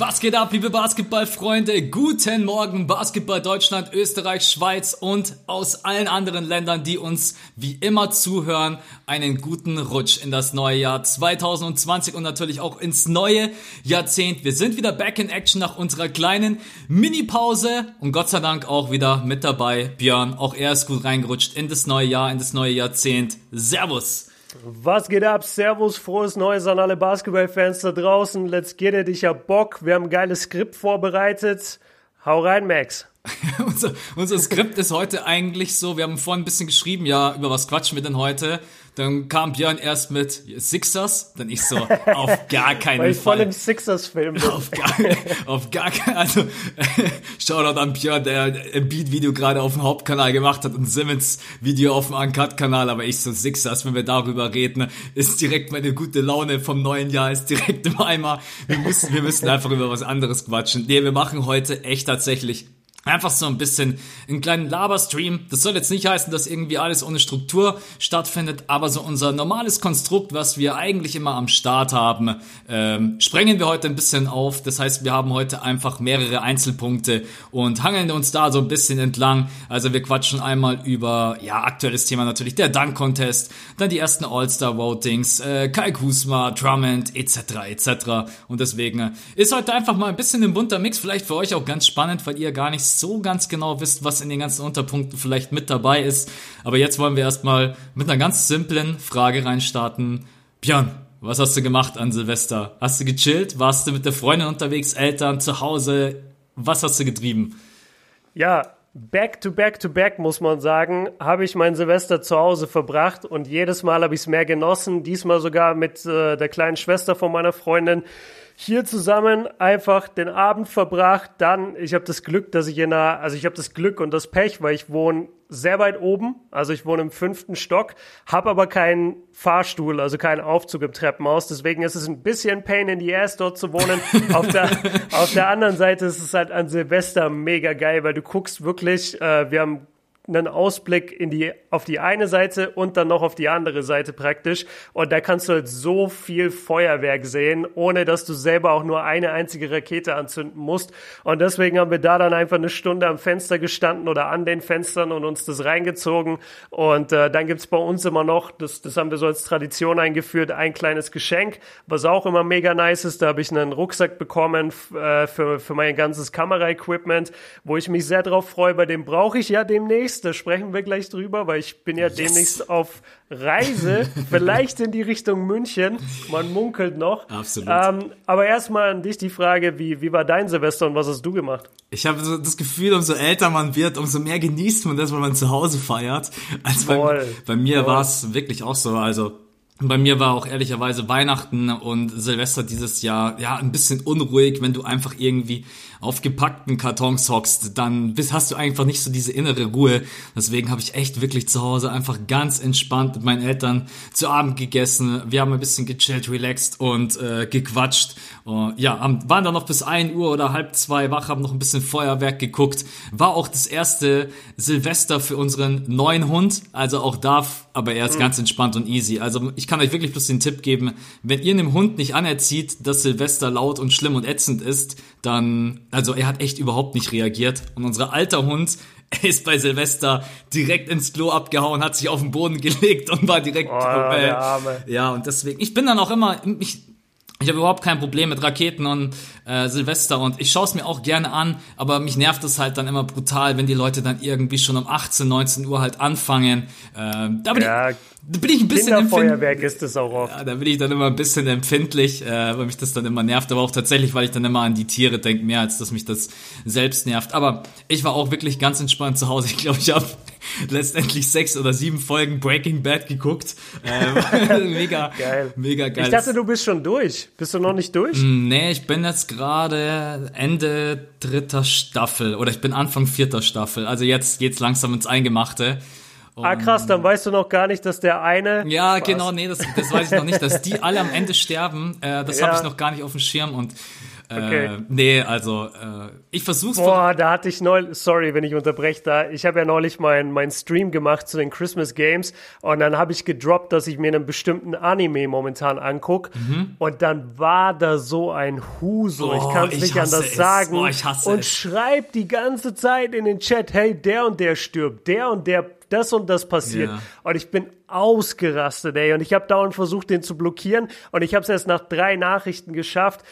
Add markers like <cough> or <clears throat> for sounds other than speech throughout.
Was geht ab, liebe Basketballfreunde? Guten Morgen, Basketball Deutschland, Österreich, Schweiz und aus allen anderen Ländern, die uns wie immer zuhören. Einen guten Rutsch in das neue Jahr 2020 und natürlich auch ins neue Jahrzehnt. Wir sind wieder back in action nach unserer kleinen Mini-Pause und Gott sei Dank auch wieder mit dabei Björn. Auch er ist gut reingerutscht in das neue Jahr, in das neue Jahrzehnt. Servus! Was geht ab? Servus, frohes Neues an alle Basketballfans da draußen. Let's get it, ich hab Bock. Wir haben ein geiles Skript vorbereitet. Hau rein, Max. <laughs> unser, unser Skript ist heute eigentlich so, wir haben vorhin ein bisschen geschrieben, ja, über was quatschen wir denn heute? Dann kam Björn erst mit Sixers, dann ich so, auf gar <laughs> keinen Weil ich Fall. voll im Sixers-Film. Auf gar, auf gar keinen also <laughs> Shoutout an Björn, der ein Beat-Video gerade auf dem Hauptkanal gemacht hat und Simmons Video auf dem Uncut-Kanal, aber ich so Sixers, wenn wir darüber reden, ist direkt meine gute Laune vom neuen Jahr, ist direkt im Eimer. Wir müssen, wir müssen einfach über was anderes quatschen. Nee, wir machen heute echt tatsächlich Einfach so ein bisschen einen kleinen Laberstream. Das soll jetzt nicht heißen, dass irgendwie alles ohne Struktur stattfindet, aber so unser normales Konstrukt, was wir eigentlich immer am Start haben, ähm, sprengen wir heute ein bisschen auf. Das heißt, wir haben heute einfach mehrere Einzelpunkte und hangeln uns da so ein bisschen entlang. Also wir quatschen einmal über, ja, aktuelles Thema natürlich, der Dunk-Contest, dann die ersten All-Star-Votings, äh, Kai Kusma, Drummond, etc., etc. Und deswegen ist heute einfach mal ein bisschen ein bunter Mix, vielleicht für euch auch ganz spannend, weil ihr gar nicht so ganz genau wisst, was in den ganzen Unterpunkten vielleicht mit dabei ist. Aber jetzt wollen wir erstmal mit einer ganz simplen Frage reinstarten. Björn, was hast du gemacht an Silvester? Hast du gechillt? Warst du mit der Freundin unterwegs, Eltern, zu Hause? Was hast du getrieben? Ja, back to back to back, muss man sagen, habe ich mein Silvester zu Hause verbracht und jedes Mal habe ich es mehr genossen. Diesmal sogar mit äh, der kleinen Schwester von meiner Freundin hier zusammen einfach den Abend verbracht. Dann, ich habe das Glück, dass ich in einer, also ich habe das Glück und das Pech, weil ich wohne sehr weit oben, also ich wohne im fünften Stock, habe aber keinen Fahrstuhl, also keinen Aufzug im Treppenhaus. Deswegen ist es ein bisschen Pain in the Ass, dort zu wohnen. <laughs> auf, der, auf der anderen Seite ist es halt an Silvester mega geil, weil du guckst wirklich, äh, wir haben einen Ausblick in die, auf die eine Seite und dann noch auf die andere Seite praktisch. Und da kannst du halt so viel Feuerwerk sehen, ohne dass du selber auch nur eine einzige Rakete anzünden musst. Und deswegen haben wir da dann einfach eine Stunde am Fenster gestanden oder an den Fenstern und uns das reingezogen. Und äh, dann gibt's bei uns immer noch, das, das haben wir so als Tradition eingeführt, ein kleines Geschenk, was auch immer mega nice ist. Da habe ich einen Rucksack bekommen äh, für, für mein ganzes Kameraequipment, wo ich mich sehr drauf freue. Bei dem brauche ich ja demnächst da sprechen wir gleich drüber, weil ich bin ja yes. demnächst auf Reise, <laughs> vielleicht in die Richtung München. Man munkelt noch. Absolut. Ähm, aber erstmal an dich die Frage, wie, wie war dein Silvester und was hast du gemacht? Ich habe so das Gefühl, umso älter man wird, umso mehr genießt man das, wenn man zu Hause feiert. Also bei, bei mir war es wirklich auch so. Also bei mir war auch ehrlicherweise Weihnachten und Silvester dieses Jahr ja ein bisschen unruhig, wenn du einfach irgendwie auf gepackten Kartons hockst, dann bist, hast du einfach nicht so diese innere Ruhe. Deswegen habe ich echt wirklich zu Hause einfach ganz entspannt mit meinen Eltern zu Abend gegessen. Wir haben ein bisschen gechillt, relaxed und äh, gequatscht. Uh, ja, waren dann noch bis ein Uhr oder halb zwei wach, haben noch ein bisschen Feuerwerk geguckt. War auch das erste Silvester für unseren neuen Hund. Also auch darf, aber er ist mhm. ganz entspannt und easy. Also ich kann euch wirklich bloß den Tipp geben, wenn ihr einem Hund nicht anerzieht, dass Silvester laut und schlimm und ätzend ist, dann, also er hat echt überhaupt nicht reagiert. Und unser alter Hund ist bei Silvester direkt ins Klo abgehauen, hat sich auf den Boden <laughs> gelegt und war direkt. Oh, äh, ja, und deswegen, ich bin dann auch immer, ich, ich habe überhaupt kein Problem mit Raketen und äh, Silvester und ich schaue es mir auch gerne an, aber mich nervt es halt dann immer brutal, wenn die Leute dann irgendwie schon um 18, 19 Uhr halt anfangen. Äh, da bin ja, ich, bin ich ein bisschen Kinderfeuerwerk ist es auch oft. Ja, da bin ich dann immer ein bisschen empfindlich, äh, weil mich das dann immer nervt, aber auch tatsächlich, weil ich dann immer an die Tiere denke, mehr als dass mich das selbst nervt. Aber ich war auch wirklich ganz entspannt zu Hause. Ich glaube, ich habe <laughs> letztendlich sechs oder sieben Folgen Breaking Bad geguckt. Äh, <laughs> mega <laughs> geil. Mega geil. Ich dachte, du bist schon durch. Bist du noch nicht durch? Nee, ich bin jetzt gerade Ende dritter Staffel oder ich bin Anfang vierter Staffel. Also jetzt geht's langsam ins Eingemachte. Und ah krass, dann weißt du noch gar nicht, dass der eine. Ja, Spaß. genau, nee, das, das weiß ich noch nicht, dass die <laughs> alle am Ende sterben. Äh, das ja. habe ich noch gar nicht auf dem Schirm und Okay. Äh, nee, also äh, ich versuch's. Boah, da hatte ich neulich, sorry, wenn ich unterbreche da. Ich habe ja neulich meinen mein Stream gemacht zu den Christmas Games und dann habe ich gedroppt, dass ich mir einen bestimmten Anime momentan anguck mhm. und dann war da so ein Huso. Oh, ich kann es nicht anders es. sagen. Oh, ich hasse und es. schreibt die ganze Zeit in den Chat, hey, der und der stirbt, der und der das und das passiert. Yeah. Und ich bin ausgerastet, ey. Und ich habe dauernd versucht, den zu blockieren. Und ich habe es erst nach drei Nachrichten geschafft.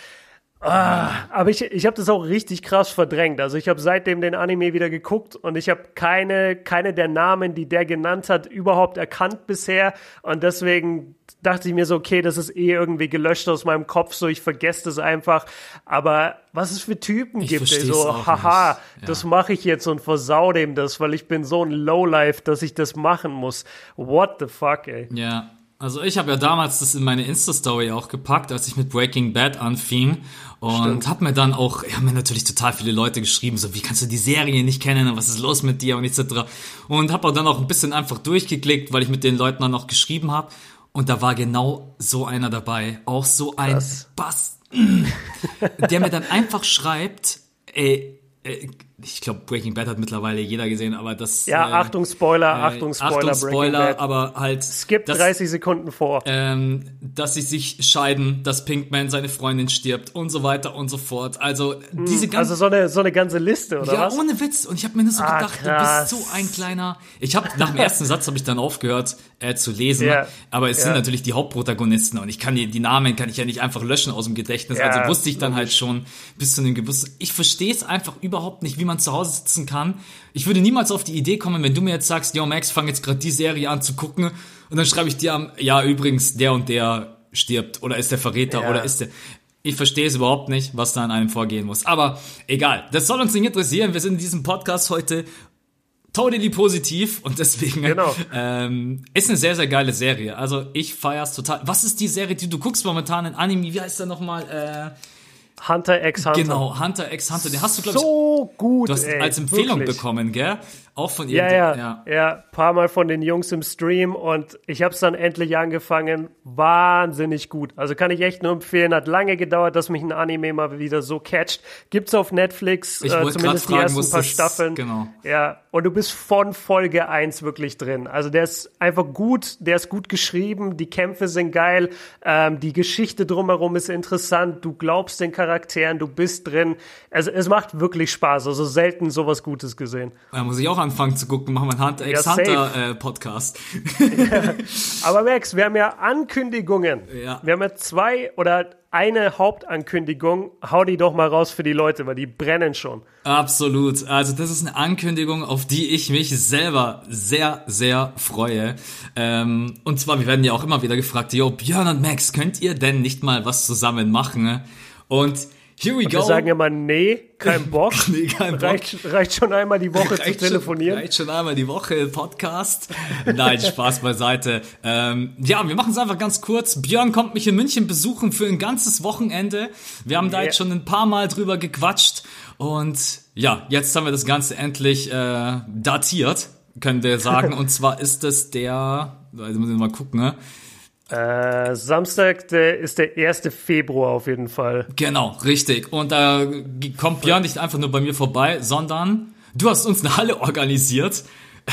Ah, aber ich, ich habe das auch richtig krass verdrängt. Also ich habe seitdem den Anime wieder geguckt und ich habe keine, keine der Namen, die der genannt hat, überhaupt erkannt bisher. Und deswegen dachte ich mir so, okay, das ist eh irgendwie gelöscht aus meinem Kopf, so ich vergesse das einfach. Aber was es für Typen ich gibt, ey, so, haha, ja. das mache ich jetzt und versau dem das, weil ich bin so ein Lowlife, dass ich das machen muss. What the fuck, ey. Ja, also ich habe ja damals das in meine Insta-Story auch gepackt, als ich mit Breaking Bad anfing. Und habe mir dann auch, ja, mir natürlich total viele Leute geschrieben, so wie kannst du die Serie nicht kennen und was ist los mit dir und etc. Und habe dann auch ein bisschen einfach durchgeklickt, weil ich mit den Leuten dann noch geschrieben habe und da war genau so einer dabei, auch so ein Bass, der mir dann einfach schreibt, ey, äh, ich glaube, Breaking Bad hat mittlerweile jeder gesehen, aber das. Ja, äh, Achtung Spoiler, äh, Achtung Spoiler, Achtung Spoiler, aber halt. Skip 30 Sekunden vor. Ähm, dass sie sich scheiden, dass Pinkman seine Freundin stirbt und so weiter und so fort. Also hm, diese ganze. Also so eine, so eine ganze Liste, oder ja, was? Ohne Witz. Und ich habe mir nur so ah, gedacht, krass. du bist so ein kleiner. Ich habe nach dem ersten Satz habe ich dann aufgehört äh, zu lesen, yeah. aber es yeah. sind natürlich die Hauptprotagonisten und ich kann die, die Namen kann ich ja nicht einfach löschen aus dem Gedächtnis. Ja, also wusste ich dann halt schon bis zu einem gewissen. Ich verstehe es einfach überhaupt nicht, wie man zu Hause sitzen kann. Ich würde niemals auf die Idee kommen, wenn du mir jetzt sagst, yo Max, fang jetzt gerade die Serie an zu gucken und dann schreibe ich dir am, ja übrigens, der und der stirbt oder ist der Verräter oder ist der. Ich verstehe es überhaupt nicht, was da an einem vorgehen muss. Aber egal, das soll uns nicht interessieren. Wir sind in diesem Podcast heute totally positiv und deswegen genau. ähm, ist eine sehr, sehr geile Serie. Also ich feier's total. Was ist die Serie, die du guckst momentan in Anime? Wie heißt der nochmal? Äh, Hunter x Hunter. Genau, Hunter x Hunter. Den hast du, glaube ich, so gut, du hast ey, als Empfehlung wirklich. bekommen, gell? Auch von ihr. Ja, ja, ja, ja. Paar Mal von den Jungs im Stream und ich habe es dann endlich angefangen. Wahnsinnig gut. Also kann ich echt nur empfehlen. Hat lange gedauert, dass mich ein Anime mal wieder so catcht. Gibt's auf Netflix, ich äh, zumindest fragen, die ersten paar Staffeln. Genau. Ja, und du bist von Folge 1 wirklich drin. Also der ist einfach gut, der ist gut geschrieben, die Kämpfe sind geil, ähm, die Geschichte drumherum ist interessant, du glaubst den Charakteren, du bist drin. Also es macht wirklich Spaß. Also selten sowas Gutes gesehen. Da muss ich auch anfangen zu gucken, machen wir einen Hunter x Hunter äh, Podcast. Ja. <laughs> Aber Max, wir haben ja Ankündigungen. Ja. Wir haben ja zwei oder eine Hauptankündigung. Hau die doch mal raus für die Leute, weil die brennen schon. Absolut. Also das ist eine Ankündigung, auf die ich mich selber sehr, sehr freue. Ähm, und zwar, wir werden ja auch immer wieder gefragt, yo, Björn und Max, könnt ihr denn nicht mal was zusammen machen? Und Here we und go. Wir sagen immer, nee, kein <laughs> Bock. nee, kein Bock. Reicht, reicht schon einmal die Woche <laughs> reicht zu telefonieren. Schon, reicht schon einmal die Woche Podcast. Nein, Spaß beiseite. Ähm, ja, wir machen es einfach ganz kurz. Björn kommt mich in München besuchen für ein ganzes Wochenende. Wir haben yeah. da jetzt schon ein paar Mal drüber gequatscht. Und ja, jetzt haben wir das Ganze endlich äh, datiert, können wir sagen. <laughs> Und zwar ist es der, also müssen wir mal gucken, ne? Äh, Samstag der ist der 1. Februar auf jeden Fall. Genau, richtig. Und da äh, kommt Björn nicht einfach nur bei mir vorbei, sondern du hast uns eine Halle organisiert.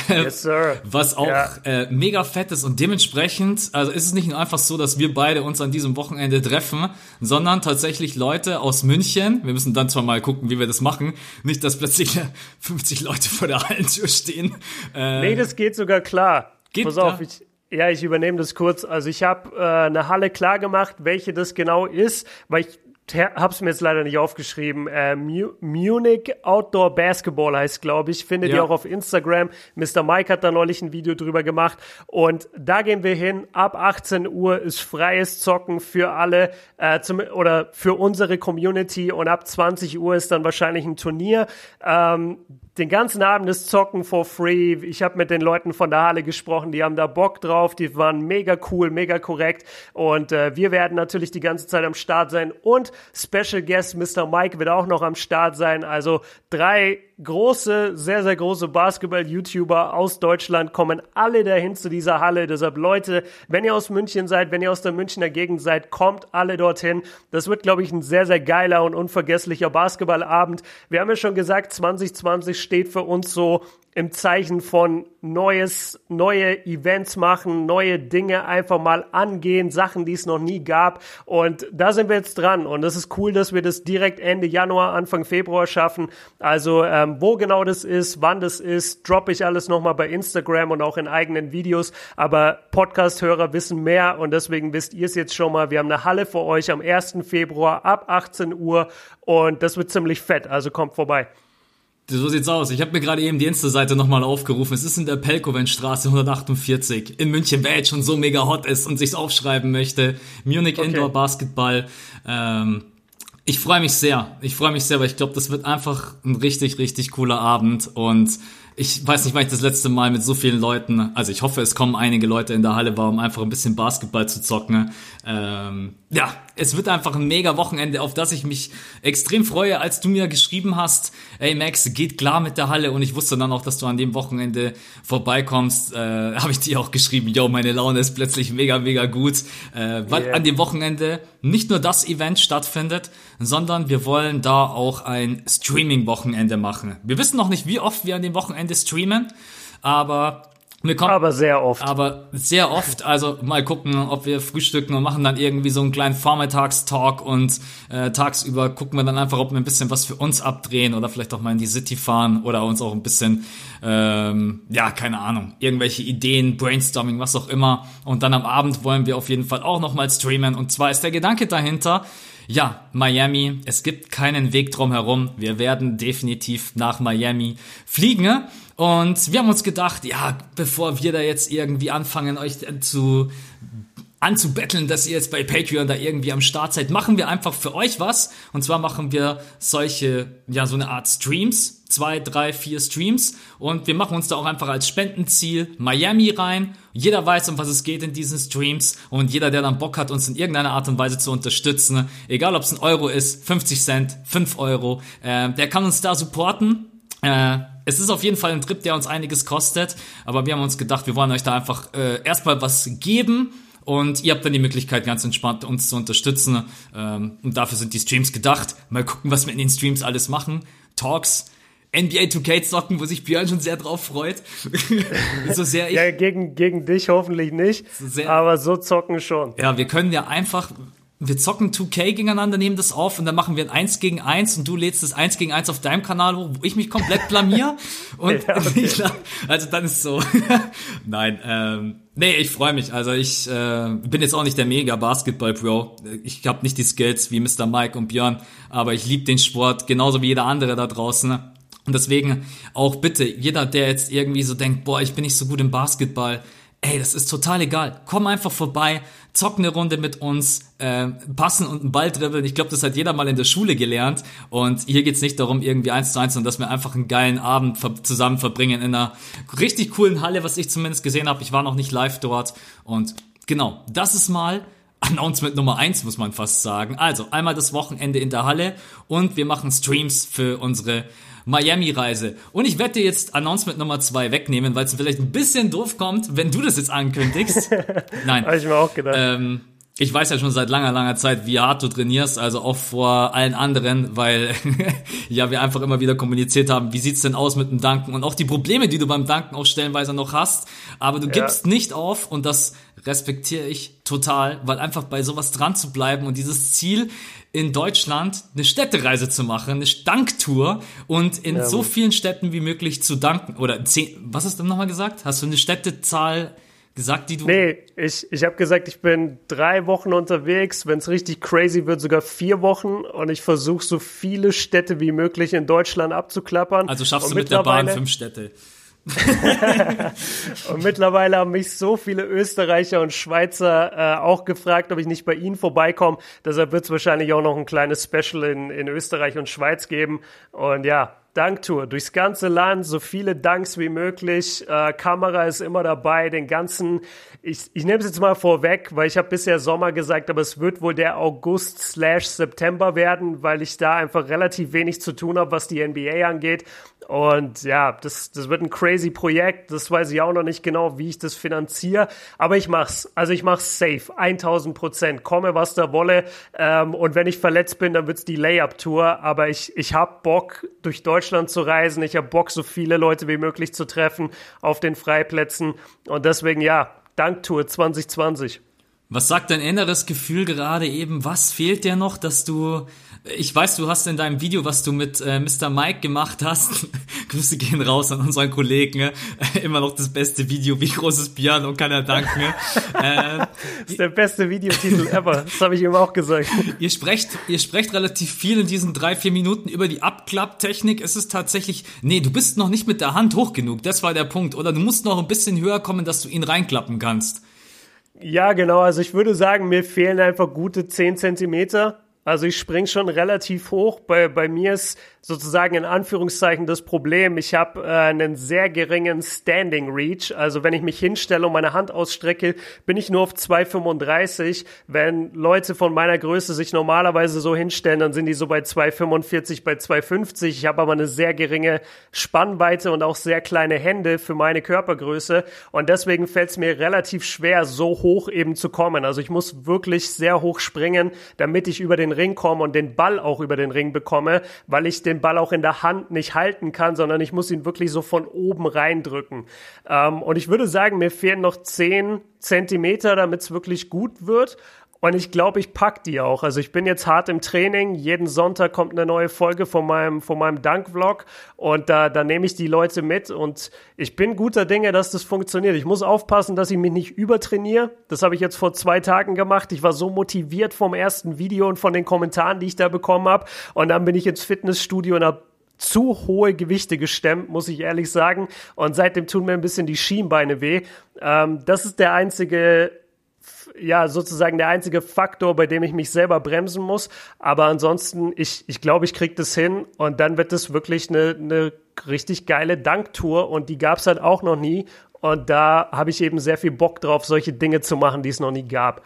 Yes, sir. Was auch ja. äh, mega fett ist und dementsprechend, also ist es nicht nur einfach so, dass wir beide uns an diesem Wochenende treffen, sondern tatsächlich Leute aus München. Wir müssen dann zwar mal gucken, wie wir das machen. Nicht, dass plötzlich <laughs> 50 Leute vor der Hallentür stehen. Äh, nee, das geht sogar klar. Geht Pass auf, ich, ja, ich übernehme das kurz. Also ich habe äh, eine Halle klar gemacht, welche das genau ist, weil ich habe es mir jetzt leider nicht aufgeschrieben. Äh, Munich Outdoor Basketball heißt, glaube ich. Findet ja. ihr auch auf Instagram. Mr. Mike hat da neulich ein Video drüber gemacht. Und da gehen wir hin. Ab 18 Uhr ist freies Zocken für alle äh, zum, oder für unsere Community. Und ab 20 Uhr ist dann wahrscheinlich ein Turnier. Ähm, den ganzen Abend ist Zocken for free. Ich habe mit den Leuten von der Halle gesprochen, die haben da Bock drauf, die waren mega cool, mega korrekt und äh, wir werden natürlich die ganze Zeit am Start sein und Special Guest Mr. Mike wird auch noch am Start sein. Also drei große, sehr, sehr große Basketball-YouTuber aus Deutschland kommen alle dahin zu dieser Halle. Deshalb Leute, wenn ihr aus München seid, wenn ihr aus der Münchner Gegend seid, kommt alle dorthin. Das wird, glaube ich, ein sehr, sehr geiler und unvergesslicher Basketballabend. Wir haben ja schon gesagt, 2020 steht für uns so im Zeichen von neues, neue Events machen, neue Dinge einfach mal angehen, Sachen, die es noch nie gab. Und da sind wir jetzt dran. Und es ist cool, dass wir das direkt Ende Januar, Anfang Februar schaffen. Also ähm, wo genau das ist, wann das ist, droppe ich alles nochmal bei Instagram und auch in eigenen Videos. Aber Podcast-Hörer wissen mehr und deswegen wisst ihr es jetzt schon mal. Wir haben eine Halle für euch am 1. Februar ab 18 Uhr und das wird ziemlich fett. Also kommt vorbei. So sieht's aus. Ich habe mir gerade eben die Insta-Seite nochmal aufgerufen. Es ist in der Pelkovenstraße 148 in München, wer jetzt schon so mega hot ist und sich's aufschreiben möchte. Munich okay. Indoor Basketball. Ähm, ich freue mich sehr. Ich freue mich sehr, weil ich glaube, das wird einfach ein richtig, richtig cooler Abend und ich weiß nicht, wann ich das letzte Mal mit so vielen Leuten, also ich hoffe, es kommen einige Leute in der Halle war, um einfach ein bisschen Basketball zu zocken. Ähm, ja, es wird einfach ein mega Wochenende, auf das ich mich extrem freue, als du mir geschrieben hast, ey Max, geht klar mit der Halle und ich wusste dann auch, dass du an dem Wochenende vorbeikommst, äh, <laughs> habe ich dir auch geschrieben, yo, meine Laune ist plötzlich mega, mega gut, äh, weil yeah. an dem Wochenende nicht nur das Event stattfindet, sondern wir wollen da auch ein Streaming-Wochenende machen. Wir wissen noch nicht, wie oft wir an dem Wochenende streamen, aber kommen, aber sehr oft. Aber sehr oft. Also mal gucken, ob wir frühstücken und machen dann irgendwie so einen kleinen Vormittagstalk und äh, tagsüber gucken wir dann einfach, ob wir ein bisschen was für uns abdrehen oder vielleicht auch mal in die City fahren oder uns auch ein bisschen, ähm, ja, keine Ahnung, irgendwelche Ideen, Brainstorming, was auch immer. Und dann am Abend wollen wir auf jeden Fall auch nochmal streamen. Und zwar ist der Gedanke dahinter, ja, Miami, es gibt keinen Weg drum herum. Wir werden definitiv nach Miami fliegen. Und wir haben uns gedacht, ja, bevor wir da jetzt irgendwie anfangen, euch zu anzubetteln, dass ihr jetzt bei Patreon da irgendwie am Start seid, machen wir einfach für euch was. Und zwar machen wir solche, ja, so eine Art Streams. Zwei, drei, vier Streams. Und wir machen uns da auch einfach als Spendenziel Miami rein. Jeder weiß, um was es geht in diesen Streams. Und jeder, der dann Bock hat, uns in irgendeiner Art und Weise zu unterstützen, egal ob es ein Euro ist, 50 Cent, 5 Euro, äh, der kann uns da supporten. Äh, es ist auf jeden Fall ein Trip, der uns einiges kostet, aber wir haben uns gedacht, wir wollen euch da einfach äh, erstmal was geben und ihr habt dann die Möglichkeit, ganz entspannt uns zu unterstützen. Ähm, und dafür sind die Streams gedacht. Mal gucken, was wir in den Streams alles machen. Talks, NBA 2K zocken, wo sich Björn schon sehr drauf freut. <laughs> so sehr ich. Ja, gegen, gegen dich hoffentlich nicht. So aber so zocken schon. Ja, wir können ja einfach, wir zocken 2K gegeneinander, nehmen das auf und dann machen wir ein 1 gegen 1 und du lädst das 1 gegen 1 auf deinem Kanal hoch, wo ich mich komplett blamier. <laughs> und ja, okay. <laughs> ich, also dann ist so. Nein, ähm, nee, ich freue mich. Also ich äh, bin jetzt auch nicht der mega Basketball-Pro. Ich habe nicht die Skills wie Mr. Mike und Björn, aber ich liebe den Sport, genauso wie jeder andere da draußen. Und deswegen auch bitte, jeder, der jetzt irgendwie so denkt, boah, ich bin nicht so gut im Basketball, ey, das ist total egal. Komm einfach vorbei, zock eine Runde mit uns, äh, passen und einen Ball dribbeln. Ich glaube, das hat jeder mal in der Schule gelernt. Und hier geht's nicht darum, irgendwie eins zu eins, sondern dass wir einfach einen geilen Abend ver zusammen verbringen in einer richtig coolen Halle, was ich zumindest gesehen habe. Ich war noch nicht live dort. Und genau, das ist mal Announcement Nummer eins, muss man fast sagen. Also, einmal das Wochenende in der Halle und wir machen Streams für unsere Miami-Reise. Und ich werde dir jetzt Announcement Nummer zwei wegnehmen, weil es vielleicht ein bisschen doof kommt, wenn du das jetzt ankündigst. <laughs> Nein. Habe ich mir auch gedacht. Ähm, ich weiß ja schon seit langer, langer Zeit, wie hart du trainierst, also auch vor allen anderen, weil <laughs> ja wir einfach immer wieder kommuniziert haben, wie sieht's denn aus mit dem Danken und auch die Probleme, die du beim Danken auch stellenweise noch hast, aber du ja. gibst nicht auf und das respektiere ich total, weil einfach bei sowas dran zu bleiben und dieses Ziel in Deutschland eine Städtereise zu machen, eine Danktour und in ja, so vielen Städten wie möglich zu danken oder zehn, was hast du nochmal gesagt? Hast du eine Städtezahl gesagt, die du. Nee, ich, ich habe gesagt, ich bin drei Wochen unterwegs, wenn es richtig crazy wird, sogar vier Wochen und ich versuche so viele Städte wie möglich in Deutschland abzuklappern. Also schaffst und du mit der Bahn fünf Städte. <laughs> und mittlerweile haben mich so viele Österreicher und Schweizer äh, auch gefragt, ob ich nicht bei ihnen vorbeikomme. Deshalb wird es wahrscheinlich auch noch ein kleines Special in, in Österreich und Schweiz geben. Und ja, Danktour durchs ganze Land, so viele Danks wie möglich. Äh, Kamera ist immer dabei, den ganzen. Ich, ich nehme es jetzt mal vorweg, weil ich habe bisher Sommer gesagt, aber es wird wohl der August slash September werden, weil ich da einfach relativ wenig zu tun habe, was die NBA angeht. Und ja, das, das wird ein crazy Projekt. Das weiß ich auch noch nicht genau, wie ich das finanziere. Aber ich mach's. Also ich mach's safe. 1000 Prozent. Komme, was da wolle. Ähm, und wenn ich verletzt bin, dann wird's die Layup-Tour. Aber ich, ich hab Bock, durch Deutschland zu reisen. Ich hab Bock, so viele Leute wie möglich zu treffen auf den Freiplätzen. Und deswegen, ja, Danktour 2020. Was sagt dein inneres Gefühl gerade eben? Was fehlt dir noch, dass du ich weiß, du hast in deinem Video, was du mit äh, Mr. Mike gemacht hast, <laughs> Grüße gehen raus an unseren Kollegen, äh, <laughs> immer noch das beste Video, wie großes Piano kann er danken. <laughs> äh, das ist der beste Videotitel ever, das habe ich ihm auch gesagt. Ihr sprecht, ihr sprecht relativ viel in diesen drei, vier Minuten über die Abklapptechnik. Es ist tatsächlich, nee, du bist noch nicht mit der Hand hoch genug, das war der Punkt. Oder du musst noch ein bisschen höher kommen, dass du ihn reinklappen kannst. Ja, genau. Also ich würde sagen, mir fehlen einfach gute 10 Zentimeter. Also ich spring schon relativ hoch. Bei, bei mir ist sozusagen in Anführungszeichen das Problem, ich habe äh, einen sehr geringen Standing Reach. Also wenn ich mich hinstelle und meine Hand ausstrecke, bin ich nur auf 2,35. Wenn Leute von meiner Größe sich normalerweise so hinstellen, dann sind die so bei 2,45, bei 2,50. Ich habe aber eine sehr geringe Spannweite und auch sehr kleine Hände für meine Körpergröße. Und deswegen fällt es mir relativ schwer, so hoch eben zu kommen. Also ich muss wirklich sehr hoch springen, damit ich über den Ring komme und den Ball auch über den Ring bekomme, weil ich den den Ball auch in der Hand nicht halten kann, sondern ich muss ihn wirklich so von oben reindrücken. Ähm, und ich würde sagen, mir fehlen noch zehn Zentimeter, damit es wirklich gut wird. Und ich glaube, ich pack die auch. Also ich bin jetzt hart im Training. Jeden Sonntag kommt eine neue Folge von meinem, von meinem Dank-Vlog. Und da, da nehme ich die Leute mit. Und ich bin guter Dinge, dass das funktioniert. Ich muss aufpassen, dass ich mich nicht übertrainiere. Das habe ich jetzt vor zwei Tagen gemacht. Ich war so motiviert vom ersten Video und von den Kommentaren, die ich da bekommen habe. Und dann bin ich ins Fitnessstudio und habe zu hohe Gewichte gestemmt, muss ich ehrlich sagen. Und seitdem tun mir ein bisschen die Schienbeine weh. Ähm, das ist der einzige ja sozusagen der einzige Faktor, bei dem ich mich selber bremsen muss. Aber ansonsten, ich, ich glaube, ich kriege das hin und dann wird es wirklich eine, eine richtig geile Danktour und die gab es halt auch noch nie. Und da habe ich eben sehr viel Bock drauf, solche Dinge zu machen, die es noch nie gab.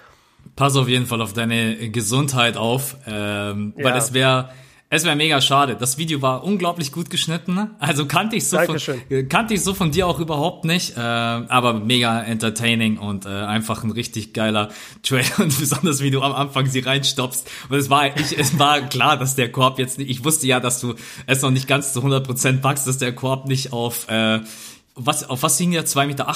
Pass auf jeden Fall auf deine Gesundheit auf, ähm, weil es wäre es wäre mega schade. Das Video war unglaublich gut geschnitten. Also kannte ich so von, kannte ich so von dir auch überhaupt nicht. Äh, aber mega entertaining und äh, einfach ein richtig geiler Trailer. <laughs> Und besonders wie du am Anfang sie reinstoppst. Und es war, ich, es war klar, dass der Korb jetzt nicht, ich wusste ja, dass du es noch nicht ganz zu 100% packst, dass der Korb nicht auf, äh, was, auf was hing der? 2,80 Meter?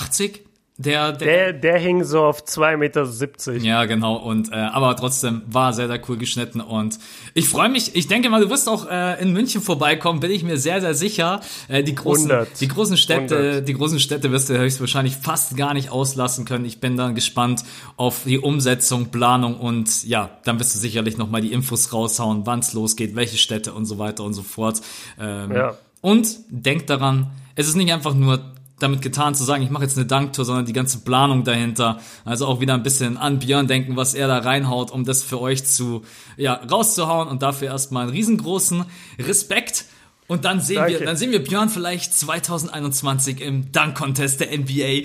Der, der, der, der hing so auf 2,70 Meter. Ja, genau. Und äh, aber trotzdem war sehr, sehr cool geschnitten. Und ich freue mich, ich denke mal, du wirst auch äh, in München vorbeikommen, bin ich mir sehr, sehr sicher. Äh, die, großen, 100. die großen Städte, 100. die großen Städte wirst du höchstwahrscheinlich fast gar nicht auslassen können. Ich bin dann gespannt auf die Umsetzung, Planung und ja, dann wirst du sicherlich nochmal die Infos raushauen, wann es losgeht, welche Städte und so weiter und so fort. Ähm, ja. Und denk daran, es ist nicht einfach nur damit getan zu sagen, ich mache jetzt eine Danktour, sondern die ganze Planung dahinter. Also auch wieder ein bisschen an Björn denken, was er da reinhaut, um das für euch zu, ja, rauszuhauen und dafür erstmal einen riesengroßen Respekt. Und dann sehen Danke. wir, dann sehen wir Björn vielleicht 2021 im Dunk Contest der NBA.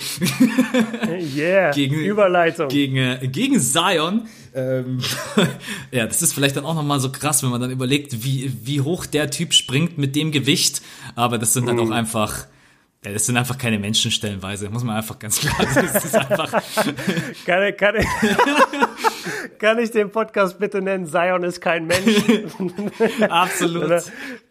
<laughs> yeah. gegen, Überleitung. Gegen, äh, gegen Zion. Ähm, <laughs> ja, das ist vielleicht dann auch nochmal so krass, wenn man dann überlegt, wie, wie hoch der Typ springt mit dem Gewicht. Aber das sind dann mm. auch einfach, ja, das sind einfach keine Menschen stellenweise, muss man einfach ganz klar sagen. Das ist einfach <laughs> kann, kann, <laughs> kann ich den Podcast bitte nennen, Zion ist kein Mensch? <laughs> Absolut. Dann,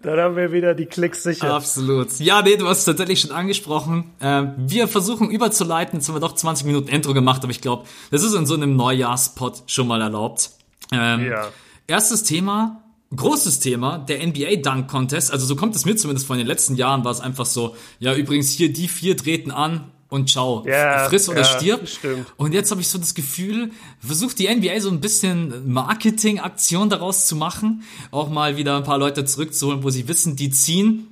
dann, haben wir wieder die Klicks sicher. Absolut. Ja, nee, du hast es tatsächlich schon angesprochen. Ähm, wir versuchen überzuleiten, jetzt haben wir doch 20 Minuten Intro gemacht, aber ich glaube, das ist in so einem Neujahrspot schon mal erlaubt. Ähm, ja. Erstes Thema, großes Thema, der NBA Dunk Contest. Also so kommt es mir zumindest von den letzten Jahren, war es einfach so, ja übrigens hier die vier treten an und ciao, yeah, friss oder ja, stirb. Stimmt. Und jetzt habe ich so das Gefühl, versucht die NBA so ein bisschen Marketing-Aktion daraus zu machen, auch mal wieder ein paar Leute zurückzuholen, wo sie wissen, die ziehen.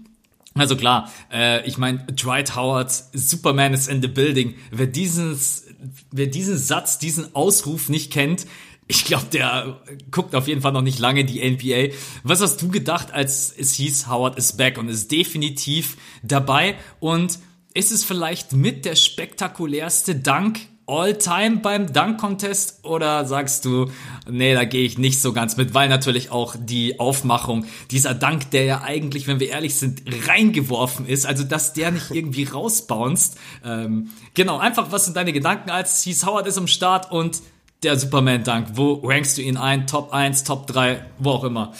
Also klar, äh, ich meine, Dwight Howard, Superman is in the building. Wer dieses, wer diesen Satz, diesen Ausruf nicht kennt, ich glaube, der guckt auf jeden Fall noch nicht lange die NBA. Was hast du gedacht, als es hieß, Howard ist back und ist definitiv dabei? Und ist es vielleicht mit der spektakulärste Dank All-Time beim Dunk-Contest oder sagst du, nee, da gehe ich nicht so ganz mit, weil natürlich auch die Aufmachung, dieser Dank, der ja eigentlich, wenn wir ehrlich sind, reingeworfen ist, also dass der nicht irgendwie rausbounced. Ähm, genau, einfach, was sind deine Gedanken, als hieß Howard ist am Start und der Superman-Dank, wo rankst du ihn ein? Top 1, Top 3, wo auch immer.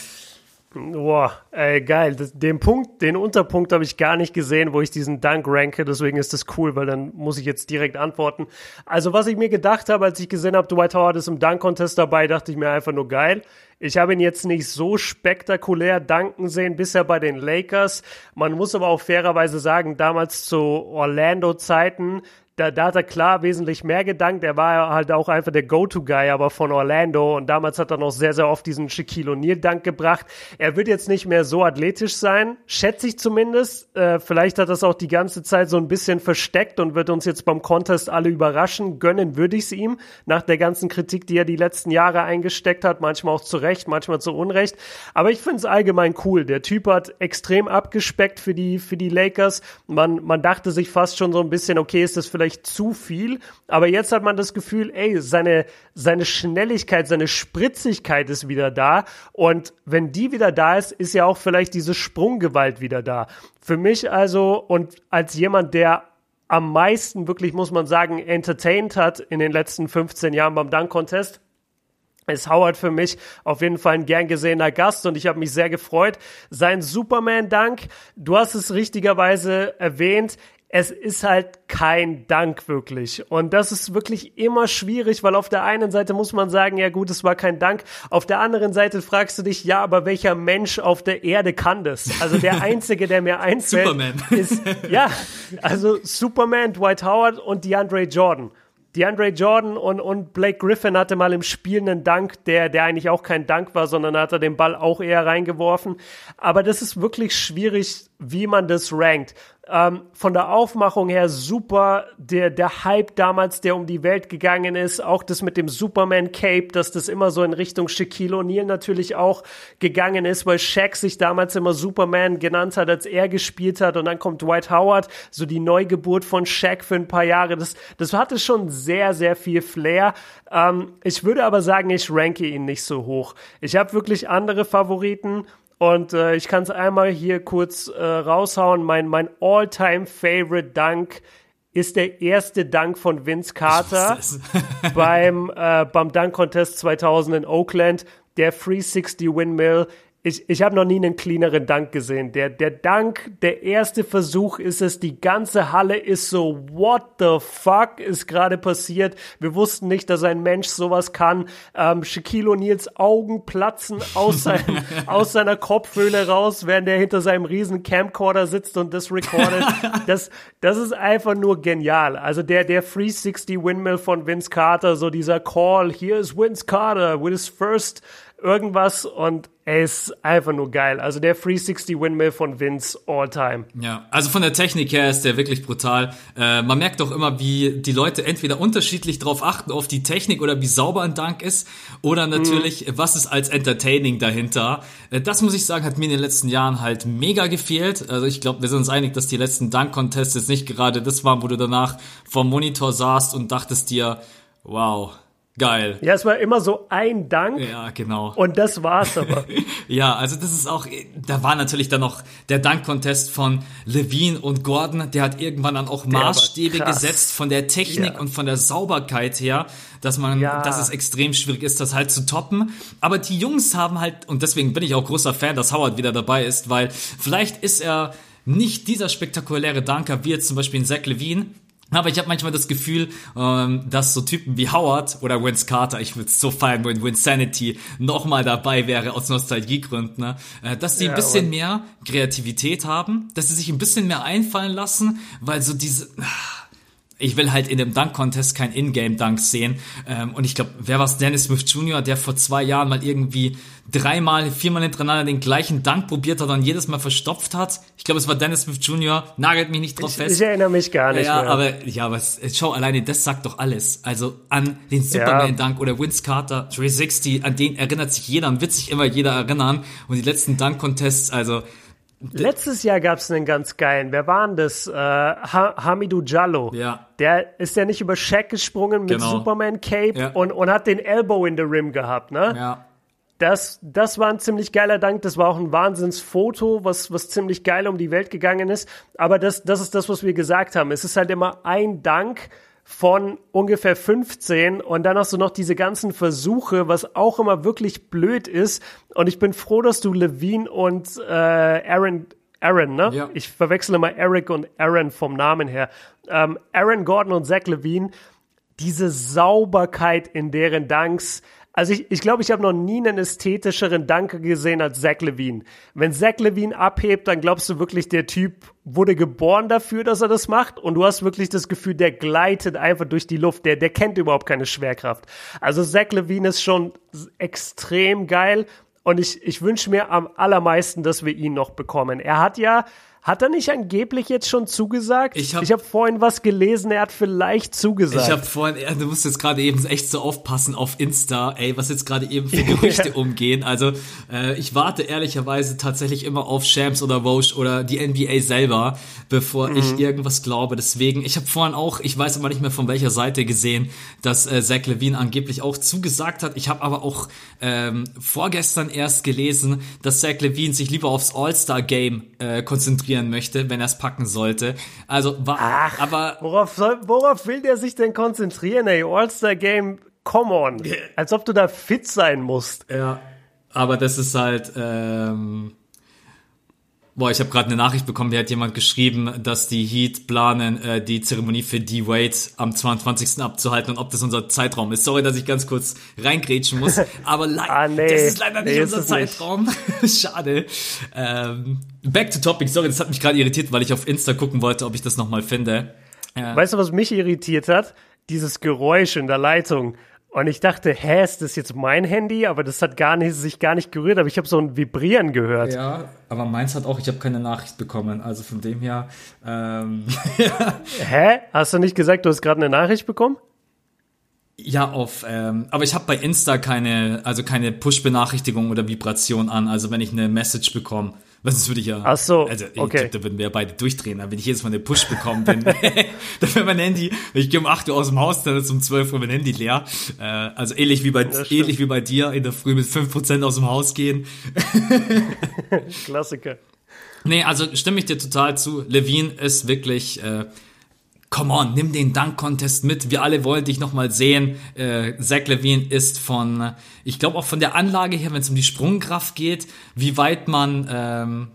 Boah, ey, geil. Den Punkt, den Unterpunkt habe ich gar nicht gesehen, wo ich diesen Dank ranke. Deswegen ist das cool, weil dann muss ich jetzt direkt antworten. Also, was ich mir gedacht habe, als ich gesehen habe, Dwight Howard ist im Dunk-Contest dabei, dachte ich mir einfach nur geil. Ich habe ihn jetzt nicht so spektakulär danken sehen, bisher bei den Lakers. Man muss aber auch fairerweise sagen, damals zu Orlando-Zeiten, da, da hat er klar wesentlich mehr gedankt. Er war halt auch einfach der Go-To-Guy, aber von Orlando. Und damals hat er noch sehr, sehr oft diesen Shaquille O'Neal-Dank gebracht. Er wird jetzt nicht mehr so athletisch sein, schätze ich zumindest. Äh, vielleicht hat es auch die ganze Zeit so ein bisschen versteckt und wird uns jetzt beim Contest alle überraschen. Gönnen würde ich es ihm, nach der ganzen Kritik, die er die letzten Jahre eingesteckt hat. Manchmal auch zu Recht, manchmal zu Unrecht. Aber ich finde es allgemein cool. Der Typ hat extrem abgespeckt für die, für die Lakers. Man, man dachte sich fast schon so ein bisschen, okay, ist das vielleicht vielleicht zu viel, aber jetzt hat man das Gefühl, ey, seine, seine Schnelligkeit, seine Spritzigkeit ist wieder da und wenn die wieder da ist, ist ja auch vielleicht diese Sprunggewalt wieder da. Für mich also und als jemand, der am meisten wirklich, muss man sagen, entertained hat in den letzten 15 Jahren beim Dunk Contest, ist Howard für mich auf jeden Fall ein gern gesehener Gast und ich habe mich sehr gefreut. Sein Superman-Dank, du hast es richtigerweise erwähnt, es ist halt kein Dank wirklich. Und das ist wirklich immer schwierig, weil auf der einen Seite muss man sagen, ja gut, es war kein Dank. Auf der anderen Seite fragst du dich, ja, aber welcher Mensch auf der Erde kann das? Also der <laughs> einzige, der mir einfällt, Superman. ist, ja, also Superman, Dwight Howard und DeAndre Jordan. DeAndre Jordan und, und Blake Griffin hatte mal im Spiel einen Dank, der, der eigentlich auch kein Dank war, sondern hat er den Ball auch eher reingeworfen. Aber das ist wirklich schwierig, wie man das rankt. Ähm, von der Aufmachung her super. Der, der Hype damals, der um die Welt gegangen ist, auch das mit dem Superman Cape, dass das immer so in Richtung Shaquille O'Neal natürlich auch gegangen ist, weil Shaq sich damals immer Superman genannt hat, als er gespielt hat. Und dann kommt Dwight Howard, so die Neugeburt von Shaq für ein paar Jahre. Das, das hatte schon sehr, sehr viel Flair. Ähm, ich würde aber sagen, ich ranke ihn nicht so hoch. Ich habe wirklich andere Favoriten. Und äh, ich kann es einmal hier kurz äh, raushauen. Mein, mein All-Time-Favorite Dank ist der erste Dank von Vince Carter <laughs> beim, äh, beim Dunk Contest 2000 in Oakland. Der 360 Windmill ich, ich habe noch nie einen cleaneren Dank gesehen. Der, der Dank, der erste Versuch ist es, die ganze Halle ist so, what the fuck ist gerade passiert? Wir wussten nicht, dass ein Mensch sowas kann. Ähm, Shaquille O'Neals Augen platzen aus, sein, <laughs> aus seiner Kopfhöhle raus, während er hinter seinem riesen Camcorder sitzt und das recordet. <laughs> Das, das ist einfach nur genial. Also der, der 360 Windmill von Vince Carter, so dieser Call, here is Vince Carter with his first irgendwas und er ist einfach nur geil. Also der 360 Windmill von Vince all time. Ja, also von der Technik her ist der wirklich brutal. Äh, man merkt doch immer, wie die Leute entweder unterschiedlich drauf achten, auf die Technik oder wie sauber ein Dank ist oder natürlich, mhm. was ist als Entertaining dahinter. Äh, das muss ich sagen, hat mir in den letzten Jahren halt mega gefehlt. Also ich glaube, wir sind uns einig, dass die letzten Dunk-Contests jetzt nicht gerade das waren, wo du danach vom Monitor saßt und dachtest dir, wow, Geil. Ja, es war immer so ein Dank. Ja, genau. Und das war's aber. <laughs> ja, also das ist auch, da war natürlich dann noch der Dank-Contest von Levine und Gordon, der hat irgendwann dann auch Maßstäbe gesetzt von der Technik ja. und von der Sauberkeit her, dass man, ja. dass es extrem schwierig ist, das halt zu toppen. Aber die Jungs haben halt, und deswegen bin ich auch großer Fan, dass Howard wieder dabei ist, weil vielleicht ist er nicht dieser spektakuläre Danker wie jetzt zum Beispiel in Zach Levine, aber ich habe manchmal das Gefühl, ähm, dass so Typen wie Howard oder Vince Carter, ich würde so feiern, wenn Vinsanity nochmal dabei wäre aus Nostalgiegründen, ne? Äh, dass sie ja, ein bisschen mehr Kreativität haben, dass sie sich ein bisschen mehr einfallen lassen, weil so diese... ich will halt in dem Dunk-Contest kein Ingame-Dunk sehen. Ähm, und ich glaube, wer war Dennis Smith Jr., der vor zwei Jahren mal irgendwie dreimal, viermal hintereinander den gleichen Dunk probiert hat und jedes Mal verstopft hat. Ich glaube, es war Dennis Smith Jr., nagelt mich nicht drauf ich, fest. Ich erinnere mich gar nicht ja, mehr. Aber, ja, aber schau, alleine das sagt doch alles. Also an den Superman-Dunk oder Vince Carter 360, an den erinnert sich jeder und wird sich immer jeder erinnern. Und die letzten Dunk-Contests, also Letztes Jahr gab es einen ganz geilen. Wer war denn das? Äh, ha Hamidou Jallo. Ja. Der ist ja nicht über Shaq gesprungen mit Genau. Superman Cape Ja. und, und hat den Elbow in the Rim gehabt, ne? ja. Das, das war ein ziemlich geiler Dank. Das war auch ein Wahnsinnsfoto, was, was ziemlich geil um die Welt gegangen ist. Aber das, das ist das, was wir gesagt haben. Es ist halt immer ein Dank von ungefähr 15 und dann hast du noch diese ganzen Versuche, was auch immer wirklich blöd ist. Und ich bin froh, dass du Levine und äh, Aaron Aaron, ne? Ja. Ich verwechsle immer Eric und Aaron vom Namen her. Ähm, Aaron Gordon und Zach Levine, diese Sauberkeit in deren Danks. Also ich ich, glaube, ich habe noch nie einen ästhetischeren Danke gesehen als Zach Levine. Wenn Zach Levine abhebt, dann glaubst du wirklich, der Typ wurde geboren dafür, dass er das macht. Und du hast wirklich das Gefühl, der gleitet einfach durch die Luft. Der, der kennt überhaupt keine Schwerkraft. Also Zach Levine ist schon extrem geil. Und ich, ich wünsche mir am allermeisten, dass wir ihn noch bekommen. Er hat ja, hat er nicht angeblich jetzt schon zugesagt? Ich hab- ich hab vorhin was gelesen, er hat vielleicht zugesagt. Ich habe vorhin, ja, du musst jetzt gerade eben echt so aufpassen auf Insta, ey, was jetzt gerade eben für <laughs> Gerüchte umgehen. Also äh, ich warte ehrlicherweise tatsächlich immer auf Shams oder Vosch oder die NBA selber, bevor Mhm. ich irgendwas glaube. Deswegen, ich habe vorhin auch, ich weiß aber nicht mehr von welcher Seite gesehen, dass äh, Zach Levine angeblich auch zugesagt hat. Ich habe aber auch ähm, vorgestern erst gelesen, dass Zach Levine sich lieber aufs All-Star-Game äh, konzentrieren möchte, wenn er es packen sollte. Also war, Ach, aber Worauf, soll, worauf will der sich denn konzentrieren, ey? All-Star Game, come on. Als ob du da fit sein musst. Ja, aber das ist halt, ähm, boah, ich habe gerade eine Nachricht bekommen, da hat jemand geschrieben, dass die Heat planen, äh, die Zeremonie für D-Wade am 22. abzuhalten und ob das unser Zeitraum ist. Sorry, dass ich ganz kurz reingrätschen muss, <laughs> aber Ah, nee. das ist leider nicht Nee, unser es nicht. Zeitraum. <laughs> Schade. Ähm, back to topic, sorry, das hat mich gerade irritiert, weil ich auf Insta gucken wollte, ob ich das nochmal finde. Ja. Weißt du, was mich irritiert hat? Dieses Geräusch in der Leitung. Und ich dachte, hä, ist das jetzt mein Handy? Aber das hat gar nicht, sich gar nicht gerührt. Aber ich habe so ein Vibrieren gehört. Ja, aber meins hat auch, ich habe keine Nachricht bekommen. Also von dem her, ähm, <laughs> Hä? Hast du nicht gesagt, du hast gerade eine Nachricht bekommen? Ja, auf, ähm, aber ich habe bei Insta keine, also keine Push-Benachrichtigung oder Vibration an. Also wenn ich eine Message bekomme, was das würde ich ja. Ach so, Also ich okay. glaub, da würden wir ja beide durchdrehen. Wenn ich jedes Mal eine Push bekomme, dann, <laughs> dann wäre mein Handy, ich gehe um 8 Uhr aus dem Haus, dann ist um 12 Uhr mein Handy leer. Äh, also ähnlich wie bei stimmt. ähnlich wie bei dir, in der Früh mit 5% aus dem Haus gehen. <laughs> Klassiker. Nee, also stimme ich dir total zu. Levine ist wirklich, äh, come on, nimm den Dunk-Contest mit. Wir alle wollen dich nochmal sehen. Äh, Zach Levine ist von, ich glaube auch von der Anlage her, wenn es um die Sprungkraft geht, wie weit man, ähm,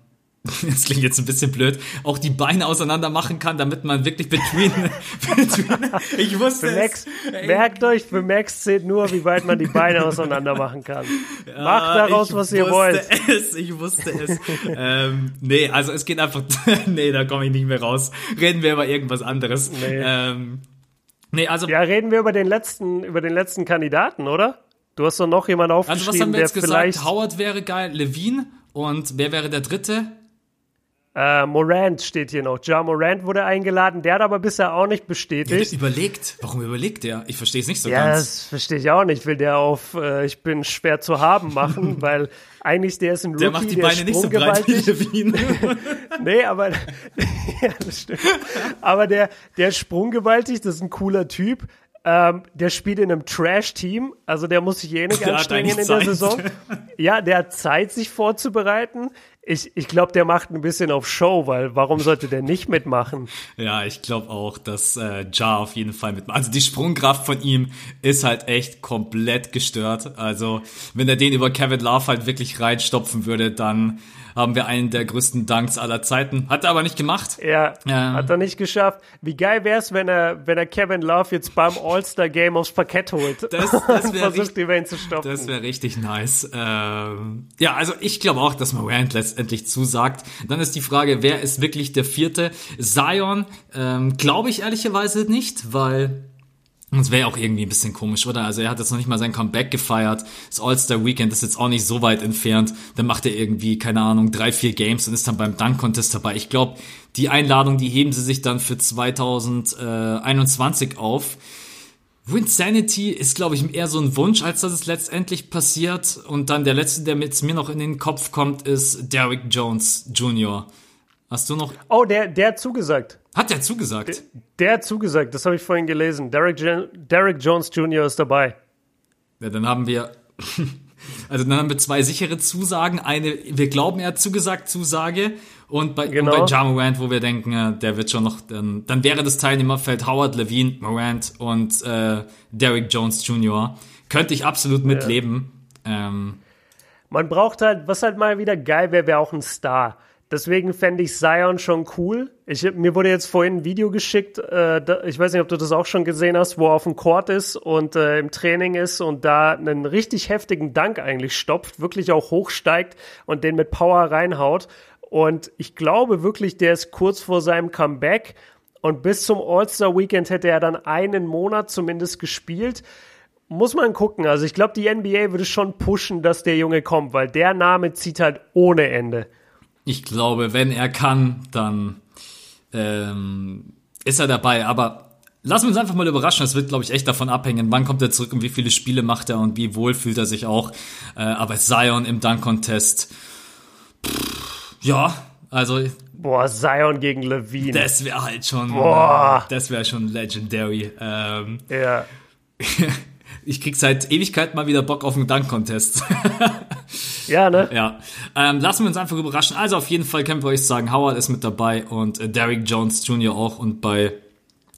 <laughs> das klingt jetzt ein bisschen blöd, auch die Beine auseinander machen kann, damit man wirklich between, <laughs> between ich wusste Für Max, es. Merkt euch, für Max zählt nur, wie weit man die Beine auseinander machen kann. <laughs> Macht daraus, ich was ihr wusste wollt. Es, ich wusste es. ähm, nee, also es geht einfach. nee, da komme ich nicht mehr raus. Reden wir über irgendwas anderes. Nee. Ähm, nee, also, Ja, reden wir über den letzten, über den letzten Kandidaten, oder? Du hast doch noch jemanden also aufgeschrieben, was haben wir jetzt gesagt? Howard wäre geil, Levine und wer wäre der dritte? Äh, Morant steht hier noch. Ja Morant wurde eingeladen, der hat aber bisher auch nicht Der bestätigt. überlegt. Warum überlegt der? Ich verstehe es nicht so Ja, ganz. das verstehe ich auch nicht. Will der auf äh, ich bin schwer zu haben machen, <laughs> weil eigentlich der ist ein Rookie, Der macht die Beine ist nicht so breit wie. Levine. <laughs> Nee, aber <laughs> ja, das stimmt. Aber der, der ist sprunggewaltig, das ist ein cooler Typ. Ähm, der spielt in einem Trash-Team, also der muss sich eh nicht Der anstrengen in der Zeit. Saison. Ja, der hat Zeit, sich vorzubereiten. Ich, ich glaube, der macht ein bisschen auf Show, weil warum sollte der nicht mitmachen? <laughs> Ja, ich glaube auch, dass äh, Ja auf jeden Fall mitmacht. Also die Sprungkraft von ihm ist halt echt komplett gestört. Also wenn er den über Kevin Love halt wirklich reinstopfen würde, dann haben wir einen der größten Dunks aller Zeiten. Hat er aber nicht gemacht. Er Ja. hat er nicht geschafft. Wie geil wär's, wenn er, wenn er Kevin Love jetzt beim All-Star-Game aufs Parkett holt Das- das <laughs> und wär versucht, über ihn zu stopfen. Das wäre richtig nice. Ähm, ja, also ich glaube auch, dass Morant letzt- letztendlich zusagt. Dann ist die Frage, wer ist wirklich der vierte? Zion, ähm, glaube ich ehrlicherweise nicht, weil das wäre auch irgendwie ein bisschen komisch, oder? Also er hat jetzt noch nicht mal sein Comeback gefeiert. Das All-Star Weekend ist jetzt auch nicht so weit entfernt. Dann macht er irgendwie, keine Ahnung, drei, vier Games und ist dann beim Dunk-Contest dabei. Ich glaube, die Einladung, die heben sie sich dann für 2021 auf. Winsanity ist, glaube ich, eher so ein Wunsch, als dass es letztendlich passiert. Und dann der letzte, der jetzt mir noch in den Kopf kommt, ist Derrick Jones Jr. Hast du noch? Oh, der, der hat zugesagt. Hat der zugesagt? Der, der hat zugesagt, das habe ich vorhin gelesen. Derrick, Derrick Jones Jr. ist dabei. Ja, dann haben wir, <laughs> also dann haben wir zwei sichere Zusagen. Eine, wir glauben, er hat zugesagt, Zusage. Und bei, genau. und bei Ja Morant, wo wir denken, äh, der wird schon noch, dann, dann wäre das Teilnehmerfeld Howard, Levine, Morant und äh, Derrick Jones Jr. Könnte ich absolut mitleben. Ja. Ähm, Man braucht halt, was halt mal wieder geil wäre, wäre auch ein Star. Deswegen fände ich Zion schon cool. Ich, mir wurde jetzt vorhin ein Video geschickt, äh, da, ich weiß nicht, ob du das auch schon gesehen hast, wo er auf dem Court ist und äh, im Training ist und da einen richtig heftigen Dank eigentlich stopft, wirklich auch hochsteigt und den mit Power reinhaut. Und ich glaube wirklich, der ist kurz vor seinem Comeback und bis zum All-Star Weekend hätte er dann einen Monat zumindest gespielt. Muss man gucken. Also ich glaube, die NBA würde schon pushen, dass der Junge kommt, weil der Name zieht halt ohne Ende ich glaube, wenn er kann, dann ähm, ist er dabei. Aber lassen wir uns einfach mal überraschen. Es wird, glaube ich, echt davon abhängen, wann kommt er zurück und wie viele Spiele macht er und wie wohl fühlt er sich auch. Äh, aber Zion im Dunk-Contest, ja, also Boah, Zion gegen Levine. Das wäre halt schon, Boah. Äh, das wäre schon legendary. Ähm, ja. <laughs> ich krieg seit Ewigkeit mal wieder Bock auf einen Dunk-Contest. <laughs> ja, ne? Ja. Ähm, lassen wir uns einfach überraschen. Also auf jeden Fall können wir euch sagen, Howard ist mit dabei und äh, Derrick Jones Jr. auch und bei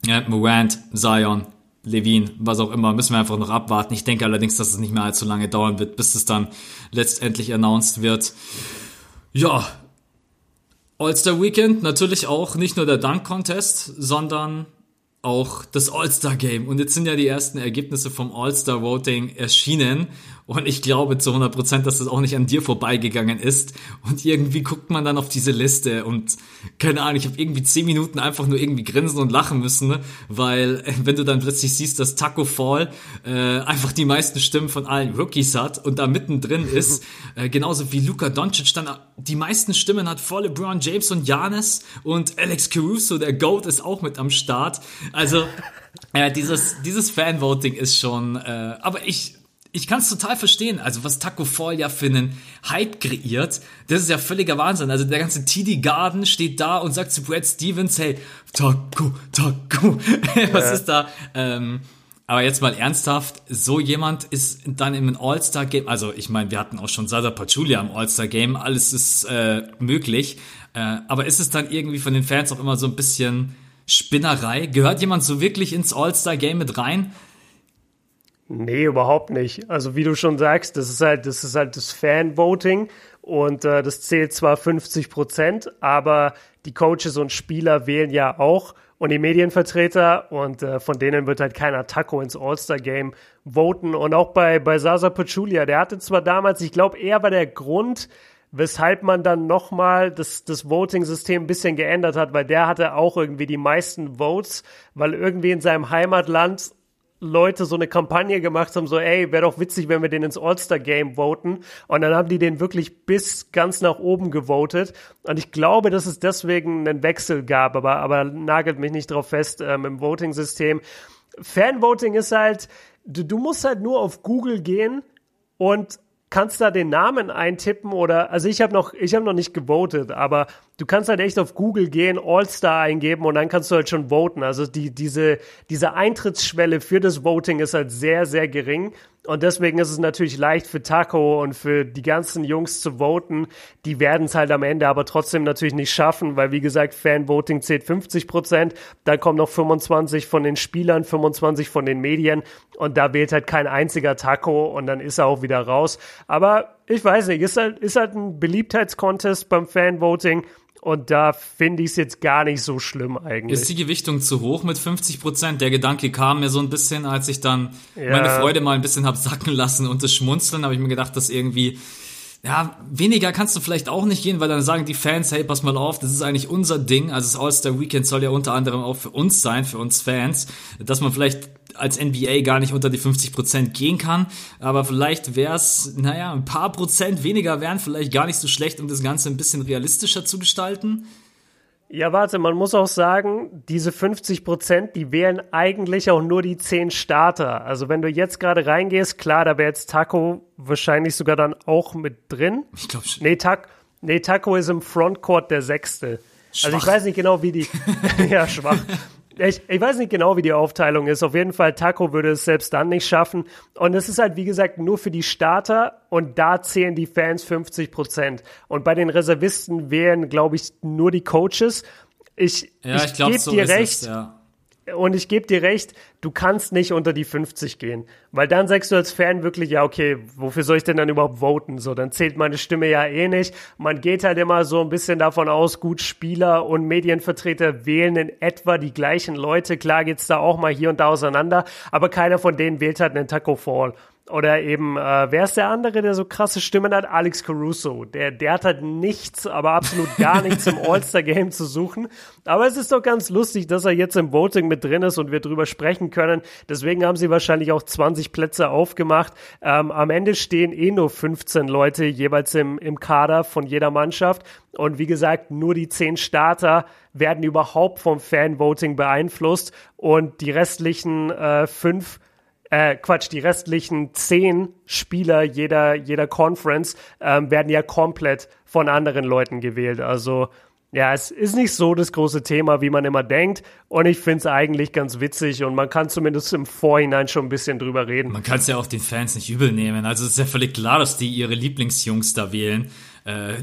ja, Morant, Zion, Levine, was auch immer, müssen wir einfach noch abwarten. Ich denke allerdings, dass es nicht mehr allzu lange dauern wird, bis es dann letztendlich announced wird. Ja. All-Star Weekend, natürlich auch nicht nur der Dunk-Contest, sondern auch das All-Star Game. Und jetzt sind ja die ersten Ergebnisse vom All-Star Voting erschienen. Und ich glaube zu 100 Prozent, dass das auch nicht an dir vorbeigegangen ist. Und irgendwie guckt man dann auf diese Liste und keine Ahnung, ich habe irgendwie zehn Minuten einfach nur irgendwie grinsen und lachen müssen, ne? weil äh, wenn du dann plötzlich siehst, dass Taco Fall äh, einfach die meisten Stimmen von allen Rookies hat und da mittendrin ist, äh, genauso wie Luca Doncic dann die meisten Stimmen hat vor LeBron James und Janis und Alex Caruso, der Goat, ist auch mit am Start. Also äh, dieses dieses Fanvoting ist schon, äh, aber ich ich kann es total verstehen. Also was Taco Fall ja für einen Hype kreiert, das ist ja völliger Wahnsinn. Also der ganze TD Garden steht da und sagt zu Brad Stevens, hey, Taco, Taco, <laughs> was ja. ist da? Ähm, aber jetzt mal ernsthaft, so jemand ist dann im All-Star-Game, also ich meine, wir hatten auch schon Sada Pachulia im All-Star-Game, alles ist äh, möglich. Äh, aber ist es dann irgendwie von den Fans auch immer so ein bisschen Spinnerei? Gehört jemand so wirklich ins All-Star-Game mit rein? Nee, überhaupt nicht. Also wie du schon sagst, das ist halt, das halt das Fan-Voting und äh, das zählt zwar 50 Prozent, aber die Coaches und Spieler wählen ja auch und die Medienvertreter und äh, von denen wird halt keiner Taco ins All-Star-Game voten. Und auch bei, bei Sasa Pachulia, der hatte zwar damals, ich glaube, er war der Grund, weshalb man dann nochmal das, das Voting-System ein bisschen geändert hat, weil der hatte auch irgendwie die meisten Votes, weil irgendwie in seinem Heimatland Leute so eine Kampagne gemacht haben, so, ey, wäre doch witzig, wenn wir den ins All-Star-Game voten. Und dann haben die den wirklich bis ganz nach oben gewotet. Und ich glaube, dass es deswegen einen Wechsel gab, aber, aber nagelt mich nicht drauf fest ähm, im Voting-System. Fanvoting ist halt, du, du musst halt nur auf Google gehen und kannst da den Namen eintippen oder, also ich habe noch, ich habe noch nicht gewotet, aber du kannst halt echt auf Google gehen, All-Star eingeben und dann kannst du halt schon voten. Also die, diese, diese Eintrittsschwelle für das Voting ist halt sehr, sehr gering. Und deswegen ist es natürlich leicht für Taco und für die ganzen Jungs zu voten. Die werden es halt am Ende aber trotzdem natürlich nicht schaffen, weil wie gesagt, Fanvoting zählt 50 Prozent. Da kommen noch 25 von den Spielern, 25 von den Medien und da wählt halt kein einziger Taco und dann ist er auch wieder raus. Aber ich weiß nicht, ist halt, ist halt ein Beliebtheitscontest beim Fanvoting. Und da finde ich es jetzt gar nicht so schlimm eigentlich. Ist die Gewichtung zu hoch mit 50 Prozent? Der Gedanke kam mir so ein bisschen, als ich dann ja. meine Freude mal ein bisschen hab sacken lassen und das Schmunzeln, habe ich mir gedacht, dass irgendwie ja, weniger kannst du vielleicht auch nicht gehen, weil dann sagen die Fans, hey, pass mal auf, das ist eigentlich unser Ding. Also das All-Star Weekend soll ja unter anderem auch für uns sein, für uns Fans, dass man vielleicht als NBA gar nicht unter die 50 Prozent gehen kann. Aber vielleicht wäre es, naja, ein paar Prozent weniger wären vielleicht gar nicht so schlecht, um das Ganze ein bisschen realistischer zu gestalten. Ja, warte, man muss auch sagen, diese 50 Prozent, die wären eigentlich auch nur die 10 Starter. Also wenn du jetzt gerade reingehst, klar, da wäre jetzt Taco wahrscheinlich sogar dann auch mit drin. Ich glaube schon. Nee, Ta nee, Taco ist im Frontcourt der Sechste. Schwach. Also ich weiß nicht genau, wie die, <laughs> ja, schwach. Ich, ich weiß nicht genau, wie die Aufteilung ist. Auf jeden Fall, Taco würde es selbst dann nicht schaffen. Und es ist halt, wie gesagt, nur für die Starter und da zählen die Fans 50 Prozent. Und bei den Reservisten wären, glaube ich, nur die Coaches. Ich, ja, ich, ich gebe so dir recht. Es, ja und ich gebe dir recht, du kannst nicht unter die 50 gehen. Weil dann sagst du als Fan wirklich, ja, okay, wofür soll ich denn dann überhaupt voten? So, dann zählt meine Stimme ja eh nicht. Man geht halt immer so ein bisschen davon aus, gut, Spieler und Medienvertreter wählen in etwa die gleichen Leute. Klar geht's da auch mal hier und da auseinander, aber keiner von denen wählt halt einen Taco Fall. Oder eben, äh, wer ist der andere, der so krasse Stimmen hat? Alex Caruso. Der, der hat halt nichts, aber absolut gar <laughs> nichts im All-Star-Game zu suchen. Aber es ist doch ganz lustig, dass er jetzt im Voting mit drin ist und wir drüber sprechen können. Deswegen haben sie wahrscheinlich auch 20 Plätze aufgemacht. Ähm, am Ende stehen eh nur 15 Leute jeweils im, im Kader von jeder Mannschaft. Und wie gesagt, nur die 10 Starter werden überhaupt vom Fan-Voting beeinflusst und die restlichen äh, fünf äh, Quatsch, die restlichen zehn Spieler jeder, jeder Conference ähm, werden ja komplett von anderen Leuten gewählt. Also ja, es ist nicht so das große Thema, wie man immer denkt. Und ich finde es eigentlich ganz witzig und man kann zumindest im Vorhinein schon ein bisschen drüber reden. Man kann es ja auch den Fans nicht übel nehmen. Also es ist ja völlig klar, dass die ihre Lieblingsjungs da wählen. Äh,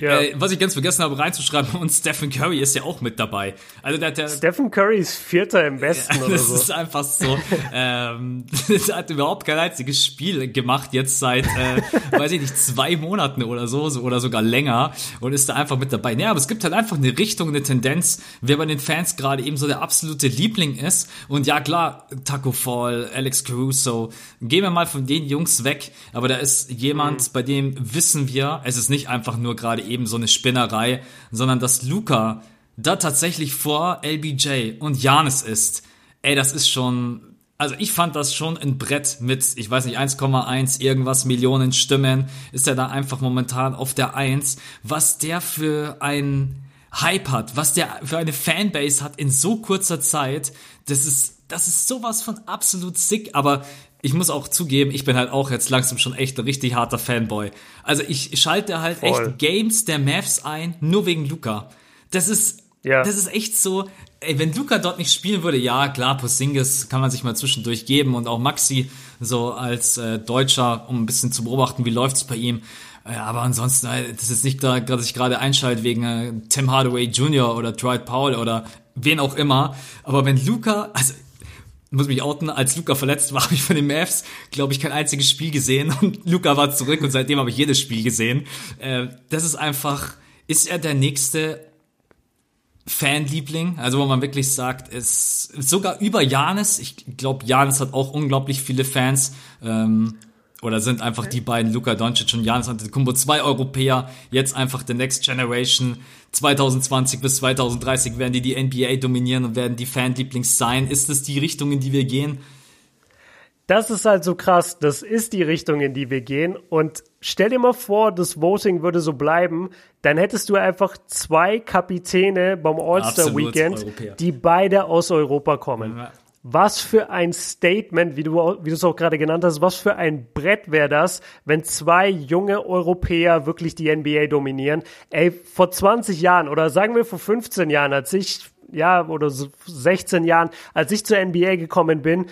ja. äh, was ich ganz vergessen habe reinzuschreiben, <laughs> und Stephen Curry ist ja auch mit dabei. Also der, der Stephen Curry ist Vierter im Westen ja, <laughs> oder so. Das ist einfach so. ähm, <laughs> das hat überhaupt kein einziges Spiel gemacht jetzt seit, äh, weiß ich nicht, zwei Monaten oder so, so oder sogar länger und ist da einfach mit dabei. Ja, aber es gibt halt einfach eine Richtung, eine Tendenz, wer bei den Fans gerade eben so der absolute Liebling ist. Und ja, klar, Taco Fall, Alex Caruso, gehen wir mal von den Jungs weg, aber da ist jemand, mhm. bei dem wissen wir, es ist nicht nicht einfach nur gerade eben so eine Spinnerei, sondern dass Luca da tatsächlich vor LBJ und Janis ist. Ey, das ist schon, also ich fand das schon ein Brett mit, ich weiß nicht, 1,1 irgendwas Millionen Stimmen, ist er da einfach momentan auf der 1. Was der für ein Hype hat, was der für eine Fanbase hat in so kurzer Zeit, das ist, das ist sowas von absolut sick, aber ich muss auch zugeben, ich bin halt auch jetzt langsam schon echt ein richtig harter Fanboy. Also ich schalte halt Voll. echt Games der Mavs ein, nur wegen Luca. Das ist, ja. das ist echt so, ey, wenn Luca dort nicht spielen würde, ja, klar, Porzingis kann man sich mal zwischendurch geben und auch Maxi so als äh, Deutscher, um ein bisschen zu beobachten, wie läuft's bei ihm. Äh, aber ansonsten, äh, das ist nicht da, dass ich gerade einschalte wegen äh, Tim Hardaway Jr. oder Dwight Powell oder wen auch immer. Aber wenn Luca, also muss mich outen, als Luca verletzt war, <laughs> habe ich von den Mavs, glaube ich, kein einziges Spiel gesehen und <laughs> Luca war zurück und seitdem habe ich jedes Spiel gesehen. Äh, das ist einfach, ist er der nächste Fanliebling, also wo man wirklich sagt, ist sogar über Janis. Ich glaube, Janis hat auch unglaublich viele Fans. Ähm, oder sind einfach die beiden, Luka Doncic und Janis Antetokounmpo, zwei Europäer, jetzt einfach the next generation. 2020 bis 2030 werden die die NBA dominieren und werden die Fanlieblings sein. Ist das die Richtung, in die wir gehen? Das ist halt so krass. Das ist die Richtung, in die wir gehen. Und stell dir mal vor, das Voting würde so bleiben. Dann hättest du einfach zwei Kapitäne beim All-Star Weekend, die beide aus Europa kommen. Ja. Was für ein Statement, wie du, wie du es auch gerade genannt hast, was für ein Brett wäre das, wenn zwei junge Europäer wirklich die NBA dominieren. Ey, vor 20 Jahren oder sagen wir vor 15 Jahren, als ich, ja, oder 16 Jahren, als ich zur NBA gekommen bin,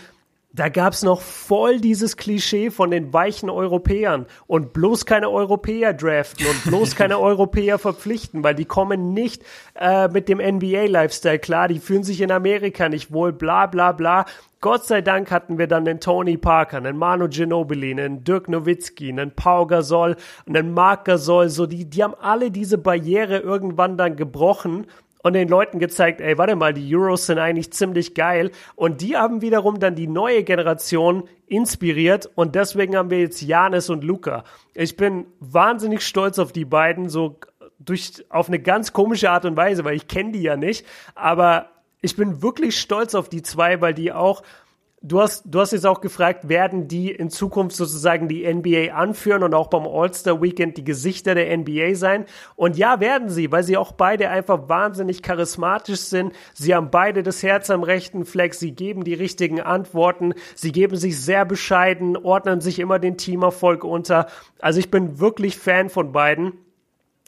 da gab's noch voll dieses Klischee von den weichen Europäern und bloß keine Europäer draften und bloß <laughs> keine Europäer verpflichten, weil die kommen nicht äh, mit dem NBA-Lifestyle klar, die fühlen sich in Amerika nicht wohl, bla bla bla. Gott sei Dank hatten wir dann den Tony Parker, einen Manu Ginobili, einen Dirk Nowitzki, einen Pau Gasol, einen Marc Gasol, so die, die haben alle diese Barriere irgendwann dann gebrochen und den Leuten gezeigt, ey, warte mal, die Euros sind eigentlich ziemlich geil. Und die haben wiederum dann die neue Generation inspiriert und deswegen haben wir jetzt Janis und Luca. Ich bin wahnsinnig stolz auf die beiden, so durch, auf eine ganz komische Art und Weise, weil ich kenne die ja nicht, aber ich bin wirklich stolz auf die zwei, weil die auch Du hast, du hast jetzt auch gefragt, werden die in Zukunft sozusagen die NBA anführen und auch beim All-Star Weekend die Gesichter der NBA sein? Und ja, werden sie, weil sie auch beide einfach wahnsinnig charismatisch sind. Sie haben beide das Herz am rechten Fleck. Sie geben die richtigen Antworten. Sie geben sich sehr bescheiden, ordnen sich immer den Teamerfolg unter. Also ich bin wirklich Fan von beiden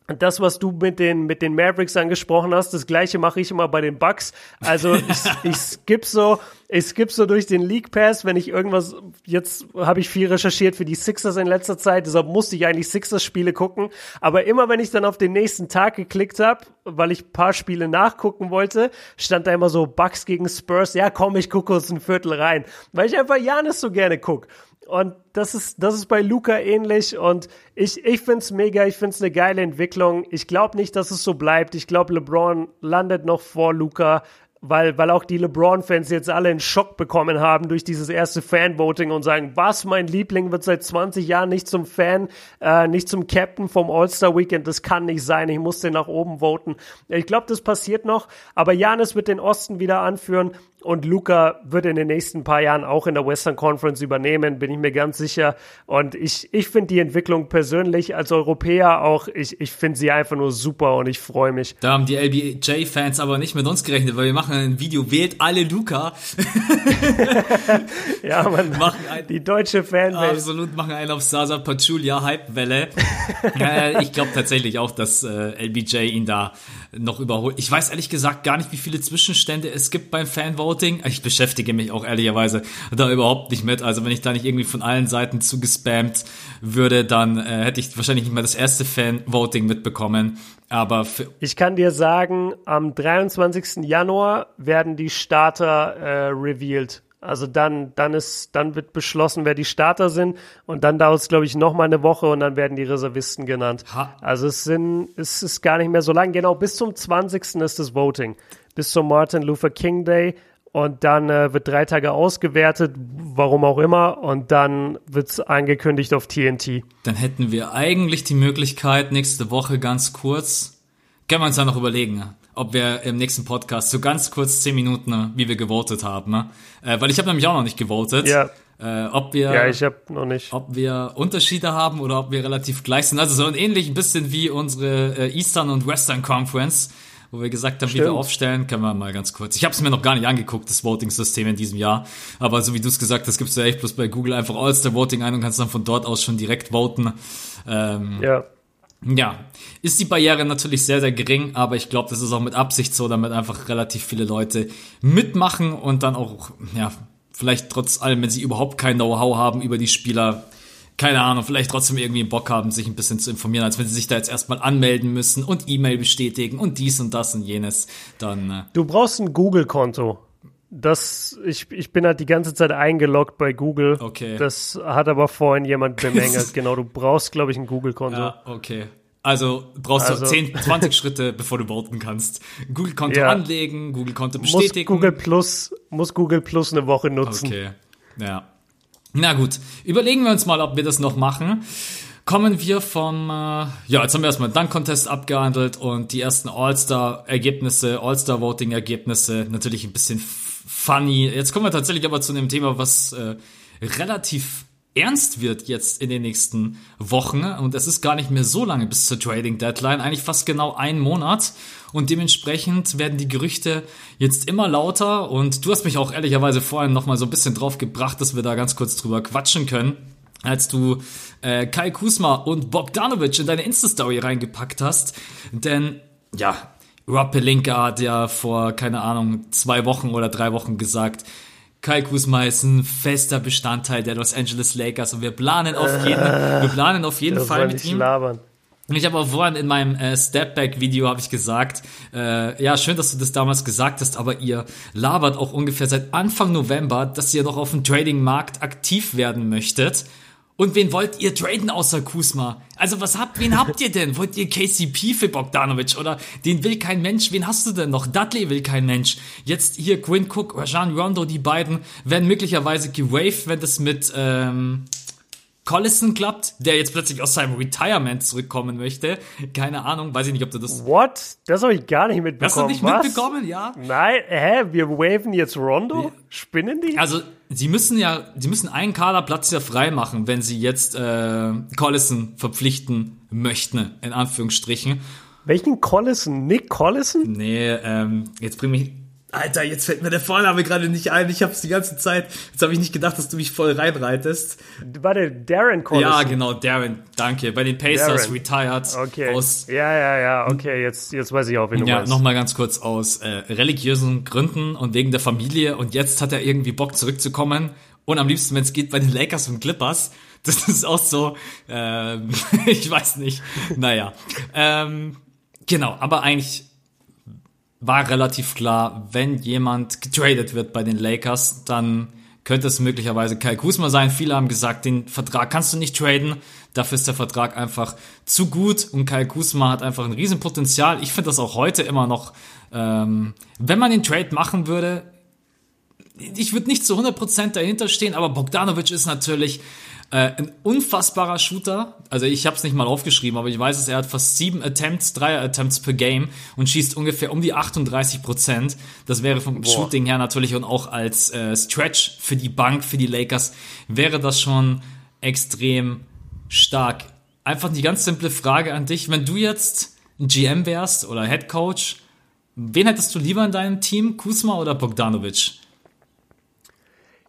das, was du mit den, mit den Mavericks angesprochen hast, das gleiche mache ich immer bei den Bucks. Also <laughs> ich, ich skipp so, ich skipp so durch den League Pass, wenn ich irgendwas, jetzt habe ich viel recherchiert für die Sixers in letzter Zeit, deshalb musste ich eigentlich Sixers-Spiele gucken. Aber immer wenn ich dann auf den nächsten Tag geklickt habe, weil ich paar Spiele nachgucken wollte, stand da immer so Bucks gegen Spurs, ja komm, ich gucke uns ein Viertel rein. Weil ich einfach Janis so gerne guck. Und das ist, das ist bei Luca ähnlich und ich, ich find's mega, ich find's eine geile Entwicklung. Ich glaube nicht, dass es so bleibt. Ich glaube, LeBron landet noch vor Luca weil, weil auch die LeBron-Fans jetzt alle einen Schock bekommen haben durch dieses erste Fan-Voting und sagen, was, mein Liebling wird seit 20 Jahren nicht zum Fan, äh, nicht zum Captain vom All-Star-Weekend, das kann nicht sein, ich muss den nach oben voten. Ich glaube, das passiert noch, aber Janis wird den Osten wieder anführen und Luca wird in den nächsten paar Jahren auch in der Western Conference übernehmen, bin ich mir ganz sicher. Und ich, ich finde die Entwicklung persönlich als Europäer auch, ich, ich finde sie einfach nur super und ich freue mich. Da haben die LBJ-Fans aber nicht mit uns gerechnet, weil wir machen ein Video, wählt alle Luca. <laughs> ja, man, <laughs> machen ein, die deutsche Fanbase. Absolut, machen einen auf Sasa Pachulia Hypewelle. <laughs> äh, ich glaube tatsächlich auch, dass äh, LBJ ihn da noch überholt. Ich weiß ehrlich gesagt gar nicht, wie viele Zwischenstände es gibt beim Fanvoting. Ich beschäftige mich auch ehrlicherweise da überhaupt nicht mit. Also wenn ich da nicht irgendwie von allen Seiten zugespammt würde, dann äh, hätte ich wahrscheinlich nicht mal das erste Fanvoting mitbekommen. Aber ich kann dir sagen, am 23. Januar werden die Starter äh, revealed. Also dann, dann ist, dann wird beschlossen, wer die Starter sind und dann dauert es, glaube ich, noch mal eine Woche und dann werden die Reservisten genannt. Ha. Also es sind, es ist gar nicht mehr so lang. Genau, bis zum 20. ist das Voting. Bis zum Martin Luther King Day und dann äh, wird drei Tage ausgewertet, warum auch immer, und dann wird es angekündigt auf TNT. Dann hätten wir eigentlich die Möglichkeit, nächste Woche ganz kurz, können wir uns ja noch überlegen, ob wir im nächsten Podcast so ganz kurz zehn Minuten, ne, wie wir gewotet haben. Ne? Äh, weil ich habe nämlich auch noch nicht gewotet. Ja. Äh, ob wir, ja, ich habe noch nicht. Ob wir Unterschiede haben oder ob wir relativ gleich sind. Also so ein ähnlich ein bisschen wie unsere äh, Eastern und Western Conference, wo wir gesagt haben, Stimmt. wie wir aufstellen, können wir mal ganz kurz. Ich habe es mir noch gar nicht angeguckt, das Voting-System in diesem Jahr. Aber so wie du es gesagt hast, gibst du echt bloß bei Google einfach All-Star-Voting ein und kannst dann von dort aus schon direkt voten. Ähm, ja. Ja, ist die Barriere natürlich sehr, sehr gering, aber ich glaube, das ist auch mit Absicht so, damit einfach relativ viele Leute mitmachen und dann auch, ja, vielleicht trotz allem, wenn sie überhaupt kein Know-how haben über die Spieler, keine Ahnung, vielleicht trotzdem irgendwie Bock haben, sich ein bisschen zu informieren, als wenn sie sich da jetzt erstmal anmelden müssen und E-Mail bestätigen und dies und das und jenes, dann. Äh du brauchst ein Google-Konto. Das, ich, ich bin halt die ganze Zeit eingeloggt bei Google. Okay. Das hat aber vorhin jemand <laughs> bemängelt. genau, du brauchst, glaube ich, ein Google-Konto. Ja, okay. Also brauchst also, du 10, 20 Schritte, bevor du voten kannst. Google-Konto ja. anlegen, Google-Konto bestätigen. Muss Google Plus, muss Google Plus eine Woche nutzen. Okay. Ja. Na gut. Überlegen wir uns mal, ob wir das noch machen. Kommen wir vom, äh, ja, jetzt haben wir erstmal den Dunk-Contest abgehandelt und die ersten All-Star-Ergebnisse, All-Star-Voting-Ergebnisse, natürlich ein bisschen funny. Jetzt kommen wir tatsächlich aber zu einem Thema, was äh, relativ ernst wird jetzt in den nächsten Wochen. Und es ist gar nicht mehr so lange bis zur Trading Deadline, eigentlich fast genau ein Monat. Und dementsprechend werden die Gerüchte jetzt immer lauter. Und du hast mich auch ehrlicherweise vorhin nochmal so ein bisschen drauf gebracht, dass wir da ganz kurz drüber quatschen können als du äh, Kai Kusma und Bogdanovic in deine Insta-Story reingepackt hast. Denn, ja, Rob Pelinka hat ja vor, keine Ahnung, zwei Wochen oder drei Wochen gesagt, Kai Kusma ist ein fester Bestandteil der Los Angeles Lakers und wir planen auf jeden, wir planen auf jeden Fall mit ihm. Labern. Ich habe auch vorhin in meinem äh, Stepback-Video habe ich gesagt, äh, ja schön, dass du das damals gesagt hast, aber ihr labert auch ungefähr seit Anfang November, dass ihr noch auf dem Trading-Markt aktiv werden möchtet. Und wen wollt ihr traden außer Kusma? Also was habt, wen habt ihr denn? Wollt ihr KCP für Bogdanovic oder den will kein Mensch? Wen hast du denn noch? Dudley will kein Mensch. Jetzt hier Quinn Cook, Rajan Rondo, die beiden werden möglicherweise gewaved, wenn das mit ähm, Collison klappt, der jetzt plötzlich aus seinem Retirement zurückkommen möchte. Keine Ahnung, weiß ich nicht, ob du das. What? Das habe ich gar nicht mitbekommen. Hast du nicht Was? mitbekommen? Ja. Nein, hä? Wir waven jetzt Rondo? Spinnen die? Also, sie müssen ja, sie müssen einen Kaderplatz ja frei machen, wenn sie jetzt äh, Collison verpflichten möchten, in Anführungsstrichen. Welchen Collison? Nick Collison? Nee, ähm, jetzt bring mich. Alter, jetzt fällt mir der Vorname gerade nicht ein. Ich hab's die ganze Zeit. Jetzt habe ich nicht gedacht, dass du mich voll reinreitest. Warte, Darren Collison. Ja, genau, Darren, danke. Bei den Pacers Darren. retired Okay. aus ja, ja, ja, okay, jetzt, jetzt weiß ich auch, wen du Ja, meinst. nochmal ganz kurz aus äh, religiösen Gründen und wegen der Familie und jetzt hat er irgendwie Bock zurückzukommen und am liebsten, wenn es geht, bei den Lakers und Clippers. <laughs> Das ist auch so, ähm, <laughs> ich weiß nicht. Naja, ähm, genau, aber eigentlich war relativ klar, wenn jemand getradet wird bei den Lakers, dann könnte es möglicherweise Kai Kuzma sein. Viele haben gesagt, den Vertrag kannst du nicht traden. Dafür ist der Vertrag einfach zu gut und Kai Kuzma hat einfach ein Riesenpotenzial. Ich finde das auch heute immer noch, ähm, wenn man den Trade machen würde, ich würde nicht zu 100% dahinter stehen, aber Bogdanovic ist natürlich äh, ein unfassbarer Shooter. Also ich habe es nicht mal aufgeschrieben, aber ich weiß es, er hat fast sieben Attempts, Dreier Attempts per Game und schießt ungefähr um die 38%. Das wäre vom Shooting her natürlich und auch als äh, Stretch für die Bank, für die Lakers, wäre das schon extrem stark. Einfach die ganz simple Frage an dich, wenn du jetzt ein GM wärst oder Head Coach, wen hättest du lieber in deinem Team, Kuzma oder Bogdanovic?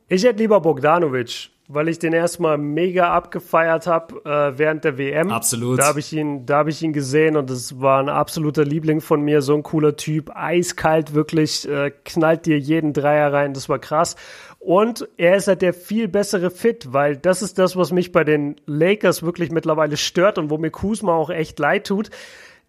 Ich hätte lieber Bogdanovic, weil ich den erstmal mega abgefeiert habe äh, während der WM. Absolut. Da habe ich ihn, da habe ich ihn gesehen und es war ein absoluter Liebling von mir, so ein cooler Typ, eiskalt wirklich, äh, knallt dir jeden Dreier rein, das war krass. Und er ist halt der viel bessere Fit, weil das ist das, was mich bei den Lakers wirklich mittlerweile stört und wo mir Kuzma auch echt leid tut.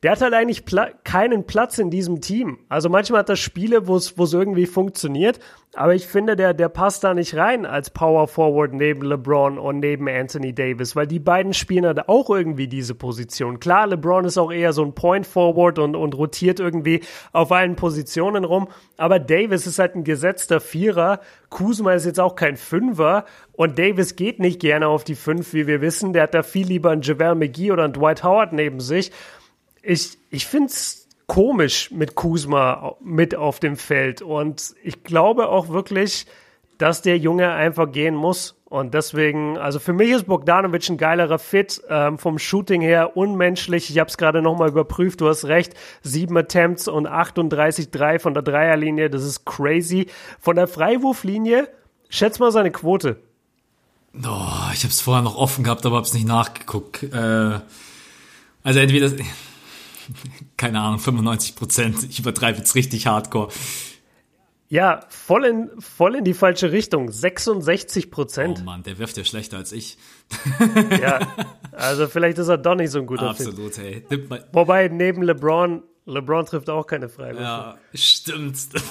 Der hat halt eigentlich Pla keinen Platz in diesem Team. Also manchmal hat er Spiele, wo es irgendwie funktioniert, aber ich finde, der, der passt da nicht rein als Power Forward neben LeBron und neben Anthony Davis, weil die beiden spielen halt auch irgendwie diese Position. Klar, LeBron ist auch eher so ein Point Forward und, und rotiert irgendwie auf allen Positionen rum, aber Davis ist halt ein gesetzter Vierer. Kuzma ist jetzt auch kein Fünfer und Davis geht nicht gerne auf die Fünf, wie wir wissen. Der hat da viel lieber einen JaVale McGee oder einen Dwight Howard neben sich ich, ich finde es komisch mit Kuzma mit auf dem Feld. Und ich glaube auch wirklich, dass der Junge einfach gehen muss. Und deswegen, also für mich ist Bogdanovic ein geilerer Fit. Ähm, vom Shooting her unmenschlich. Ich habe es gerade nochmal überprüft. Du hast recht. Sieben Attempts und 38,3 von der Dreierlinie. Das ist crazy. Von der Freiwurflinie, schätz mal seine Quote. Oh, ich habe es vorher noch offen gehabt, aber habe es nicht nachgeguckt. Äh, also entweder keine Ahnung, 95 Prozent. Ich übertreibe jetzt richtig hardcore. Ja, voll in, voll in die falsche Richtung. 66 Prozent. Oh Mann, der wirft ja schlechter als ich. Ja, also vielleicht ist er doch nicht so ein guter. Absolut, hey. Nimmt mal- Wobei neben LeBron, LeBron trifft auch keine Freiwürfe. Ja, stimmt. <laughs>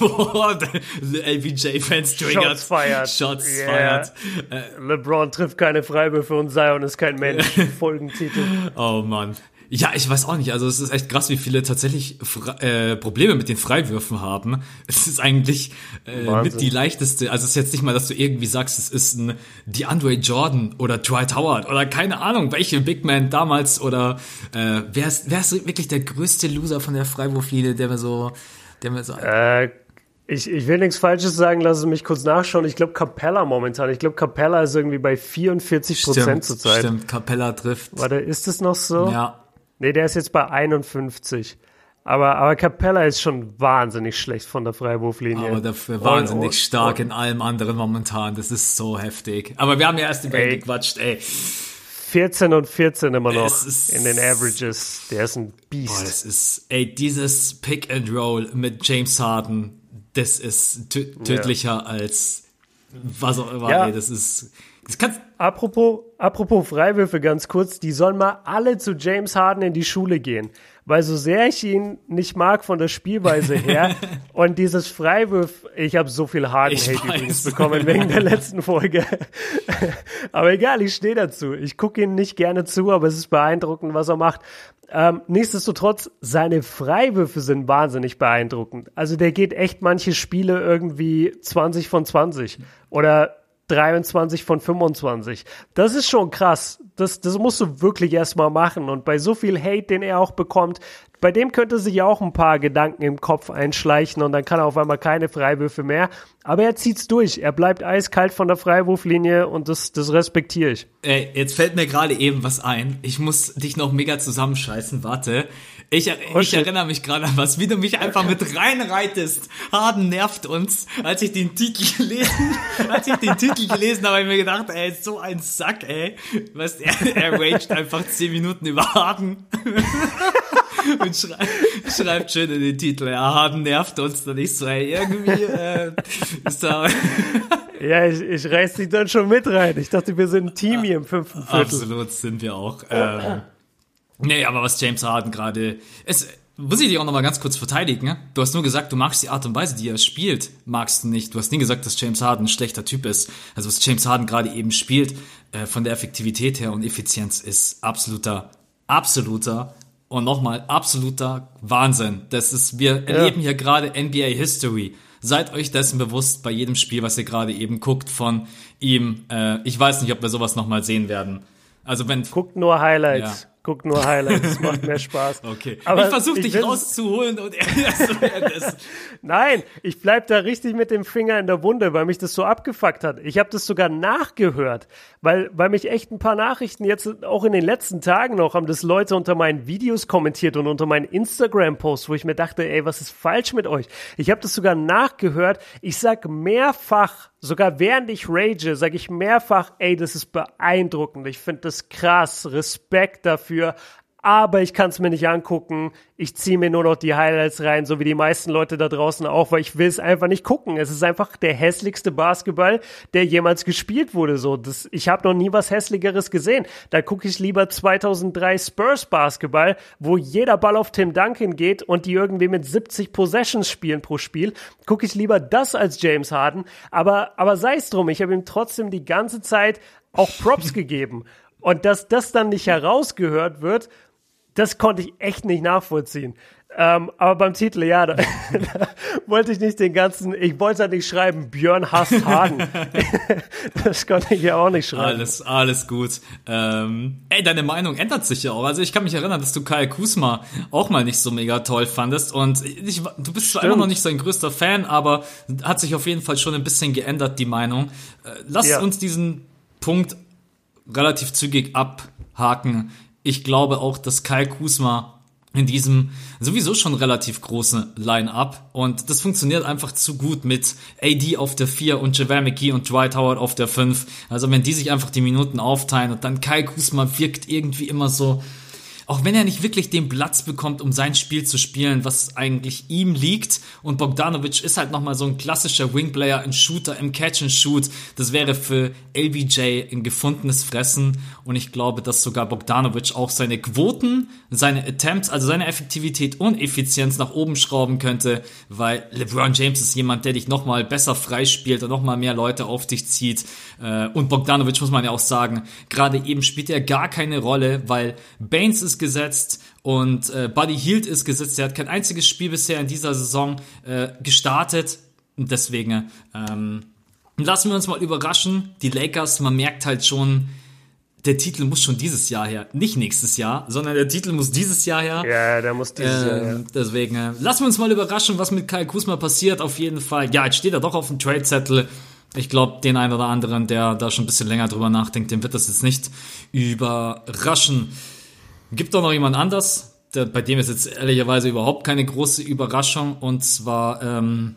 LBJ-Fans triggert. Shots fired. Shots Yeah. fired. Äh, LeBron trifft keine Freiwürfe und Zion ist kein Mensch. <laughs> Folgentitel. oh Mann. Ja, ich weiß auch nicht. Also es ist echt krass, wie viele tatsächlich Fre äh, Probleme mit den Freiwürfen haben. <laughs> Es ist eigentlich äh, mit die leichteste. Also es ist jetzt nicht mal, dass du irgendwie sagst, es ist ein DeAndre Jordan oder Dwight Howard oder keine Ahnung, welche Big Man damals oder äh, wer ist, wer ist wirklich der größte Loser von der Freiwurflinie, der mir so, der mir so Äh, ich, ich will nichts Falsches sagen, lass es mich kurz nachschauen. Ich glaube Capella momentan. Ich glaube Capella ist irgendwie bei 44 Prozent zurzeit. Stimmt, Capella trifft. Warte, ist es noch so? Ja, Nee, der ist jetzt bei 51. Aber, aber Capella ist schon wahnsinnig schlecht von der Freiwurflinie. aber dafür Und- wahnsinnig und- stark in allem anderen momentan. Das ist so heftig. Aber wir haben ja erst über ihn gequatscht, ey. 14 und 14 immer noch ist- in den Averages. Der ist ein Boah, Beast. das ist, ey, dieses Pick and Roll mit James Harden, das ist tö tödlicher als was auch immer, Ja. ey, das ist, das kannst, Apropos, apropos Freiwürfe ganz kurz, die sollen mal alle zu James Harden in die Schule gehen. weil so sehr ich ihn nicht mag von der Spielweise her <laughs> und dieses Freiwurf, ich habe so viel harten Ich Hate weiß. übrigens bekommen wegen der letzten Folge. <laughs> aber egal, ich stehe dazu. Ich gucke ihn nicht gerne zu, aber es ist beeindruckend, was er macht. Ähm, nichtsdestotrotz, seine Freiwürfe sind wahnsinnig beeindruckend. Also der geht echt manche Spiele irgendwie 20 von 20 oder 23 von 25. Das ist schon krass. Das, das musst du wirklich erstmal machen. Und bei so viel Hate, den er auch bekommt, bei dem könnte sich auch ein paar Gedanken im Kopf einschleichen und dann kann er auf einmal keine Freiwürfe mehr. Aber er zieht's durch. Er bleibt eiskalt von der Freiwurflinie und das, das respektiere ich. Ey, jetzt fällt mir gerade eben was ein. Ich muss dich noch mega zusammenscheißen. Warte. Ich, Oh, ich erinnere mich gerade an was, wie du mich einfach mit reinreitest. Harden nervt uns. Als ich den Titel gelesen, <laughs> als ich den Titel gelesen habe, habe ich mir gedacht, ey, ist so ein Sack, ey. Weißt, er, er raged einfach 10 Minuten über Harden. <laughs> Und schrei schreibt schön in den Titel, ja, Harden nervt uns. Dann ich so, ey, irgendwie, äh, ist da, <laughs> Ja, ich, ich reiß dich dann schon mit rein. Ich dachte, wir sind ein Team hier im fünften Viertel. Absolut sind wir auch. <clears throat> Ähm, nee, aber was James Harden gerade. Es muss ich dich auch nochmal ganz kurz verteidigen. ne? Du hast nur gesagt, du magst die Art und Weise, die er spielt, magst du nicht. Du hast nie gesagt, dass James Harden ein schlechter Typ ist. Also was James Harden gerade eben spielt, äh, von der Effektivität her und Effizienz ist absoluter, absoluter und nochmal absoluter Wahnsinn. Das ist, wir erleben hier gerade NBA History. Seid euch dessen bewusst bei jedem Spiel, was ihr gerade eben guckt von ihm. Äh, ich weiß nicht, ob wir sowas nochmal sehen werden. Also wenn Guckt nur Highlights. Ja. Guckt nur Highlights. Macht mehr Spaß. <laughs> Okay. Aber ich versuche dich rauszuholen und <laughs> <laughs> Nein, ich bleib da richtig mit dem Finger in der Wunde, weil mich das so abgefuckt hat. Ich habe das sogar nachgehört, weil, weil mich echt ein paar Nachrichten jetzt auch in den letzten Tagen noch haben das Leute unter meinen Videos kommentiert und unter meinen Instagram-Posts, wo ich mir dachte, ey, was ist falsch mit euch? Ich habe das sogar nachgehört. Ich sag mehrfach, sogar während ich rage, sage ich mehrfach, ey, das ist beeindruckend. Ich finde das krass. Respekt dafür aber ich kann es mir nicht angucken. Ich ziehe mir nur noch die Highlights rein, so wie die meisten Leute da draußen auch, weil ich will es einfach nicht gucken. Es ist einfach der hässlichste Basketball, der jemals gespielt wurde. So, das, ich habe noch nie was hässlicheres gesehen. Da gucke ich lieber 2003 Spurs Basketball, wo jeder Ball auf Tim Duncan geht und die irgendwie mit 70 Possessions spielen pro Spiel. Gucke ich lieber das als James Harden. Aber aber sei es drum, ich habe ihm trotzdem die ganze Zeit auch Props <laughs> gegeben. Und dass das dann nicht herausgehört wird, das konnte ich echt nicht nachvollziehen. Ähm, aber beim Titel, ja, da, da <laughs> wollte ich nicht den ganzen, ich wollte halt nicht schreiben, Björn hasst Hagen. <laughs> das konnte ich ja auch nicht schreiben. alles, alles gut. Ähm, ey, deine Meinung ändert sich ja auch. Also ich kann mich erinnern, dass du Kyle Kusma auch mal nicht so mega toll fandest. Und ich, du bist zwar Stimmt. immer noch nicht sein größter Fan, aber hat sich auf jeden Fall schon ein bisschen geändert, die Meinung. Äh, lass Ja. uns diesen Punkt relativ zügig abhaken. Ich glaube auch, dass Kyle Kusma in diesem sowieso schon relativ großen Line-Up und das funktioniert einfach zu gut mit AD auf der 4 und JaVale McGee und Dwight Howard auf der 5. Also wenn die sich einfach die Minuten aufteilen und dann Kyle Kusma wirkt irgendwie immer so, auch wenn er nicht wirklich den Platz bekommt, um sein Spiel zu spielen, was eigentlich ihm liegt. Und Bogdanovic ist halt nochmal so ein klassischer Wingplayer, ein Shooter im Catch and Shoot. Das wäre für LBJ ein gefundenes Fressen. Und ich glaube, dass sogar Bogdanovic auch seine Quoten, seine Attempts, also seine Effektivität und Effizienz nach oben schrauben könnte, weil LeBron James ist jemand, der dich nochmal besser freispielt und nochmal mehr Leute auf dich zieht. Äh, Und Bogdanovic muss man ja auch sagen, gerade eben spielt er gar keine Rolle, weil Baines ist gesetzt und äh, Buddy Hield ist gesetzt. Er hat kein einziges Spiel bisher in dieser Saison äh, gestartet. Und deswegen ähm, lassen wir uns mal überraschen. Die Lakers, man merkt halt schon, der Titel muss schon dieses Jahr her. Nicht nächstes Jahr, sondern der Titel muss dieses Jahr her. Ja, der muss dieses Jahr, ja. Ähm, Deswegen, äh, lassen wir uns mal überraschen, was mit Kyle Kuzma passiert. Auf jeden Fall. Ja, jetzt steht er doch auf dem Trade-Zettel. Ich glaube, den einen oder anderen, der da schon ein bisschen länger drüber nachdenkt, dem wird das jetzt nicht überraschen. Gibt doch noch jemand anders, der, bei dem ist jetzt ehrlicherweise überhaupt keine große Überraschung. Und zwar ähm,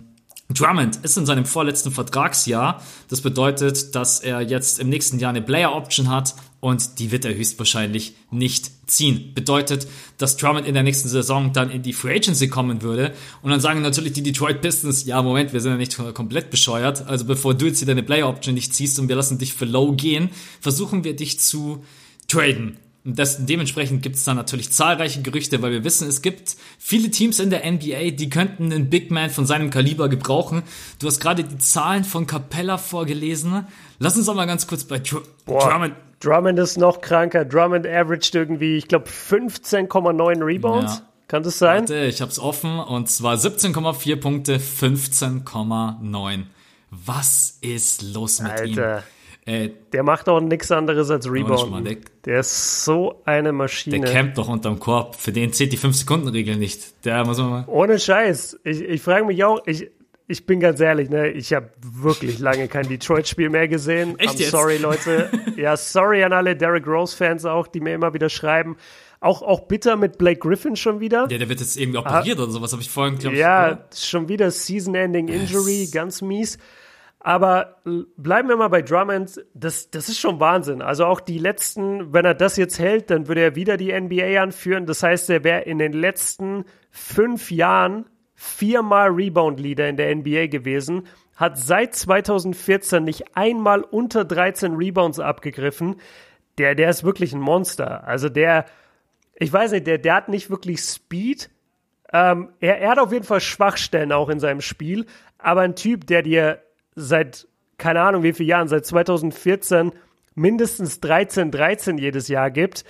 Drummond ist in seinem vorletzten Vertragsjahr. Das bedeutet, dass er jetzt im nächsten Jahr eine Player Option hat und die wird er höchstwahrscheinlich nicht ziehen. Bedeutet, dass Drummond in der nächsten Saison dann in die Free Agency kommen würde. Und dann sagen natürlich die Detroit Pistons, ja Moment, wir sind ja nicht komplett bescheuert. Also bevor du jetzt hier deine Player Option nicht ziehst und wir lassen dich für low gehen, versuchen wir dich zu traden. Das, dementsprechend gibt es da natürlich zahlreiche Gerüchte, weil wir wissen, es gibt viele Teams in der NBA, die könnten einen Big Man von seinem Kaliber gebrauchen. Du hast gerade die Zahlen von Capella vorgelesen. Lass uns doch mal ganz kurz bei Dr Boah, Drummond. Drummond ist noch kranker. Drummond averaged irgendwie, ich glaube, 15,9 Rebounds. Ja. Kann das sein? Warte, ich hab's offen und zwar 17,4 Punkte, 15,9. Was ist los mit Alter. ihm? Äh, der macht auch nichts anderes als Rebound. Der, der, ist so eine Maschine. Der campt doch unterm Korb. Für den zählt die 5-Sekunden-Regel nicht. Der muss man mal. Ohne Scheiß. Ich, ich frage mich auch, ich, ich bin ganz ehrlich, ne, ich habe wirklich lange kein Detroit-Spiel mehr gesehen. Echt I'm jetzt? sorry, Leute. <laughs> ja, sorry an alle Derrick Rose-Fans auch, die mir immer wieder schreiben. Auch, auch bitter mit Blake Griffin schon wieder. Ja, der wird jetzt irgendwie operiert ah, oder sowas, habe ich vorhin, glaube ich. Ja, oder? schon wieder Season-Ending Injury, yes. ganz mies. Aber bleiben wir mal bei Drummond. Das, das ist schon Wahnsinn. Also auch die letzten, wenn er das jetzt hält, dann würde er wieder die NBA anführen. Das heißt, er wäre in den letzten fünf Jahren viermal Rebound-Leader in der NBA gewesen, hat seit 2014 nicht einmal unter 13 Rebounds abgegriffen. Der, der ist wirklich ein Monster. Also der, ich weiß nicht, der, der hat nicht wirklich Speed. Ähm, er, er hat auf jeden Fall Schwachstellen auch in seinem Spiel, aber ein Typ, der dir seit, keine Ahnung wie viele Jahren, seit 2014 mindestens 13, 13 jedes Jahr gibt,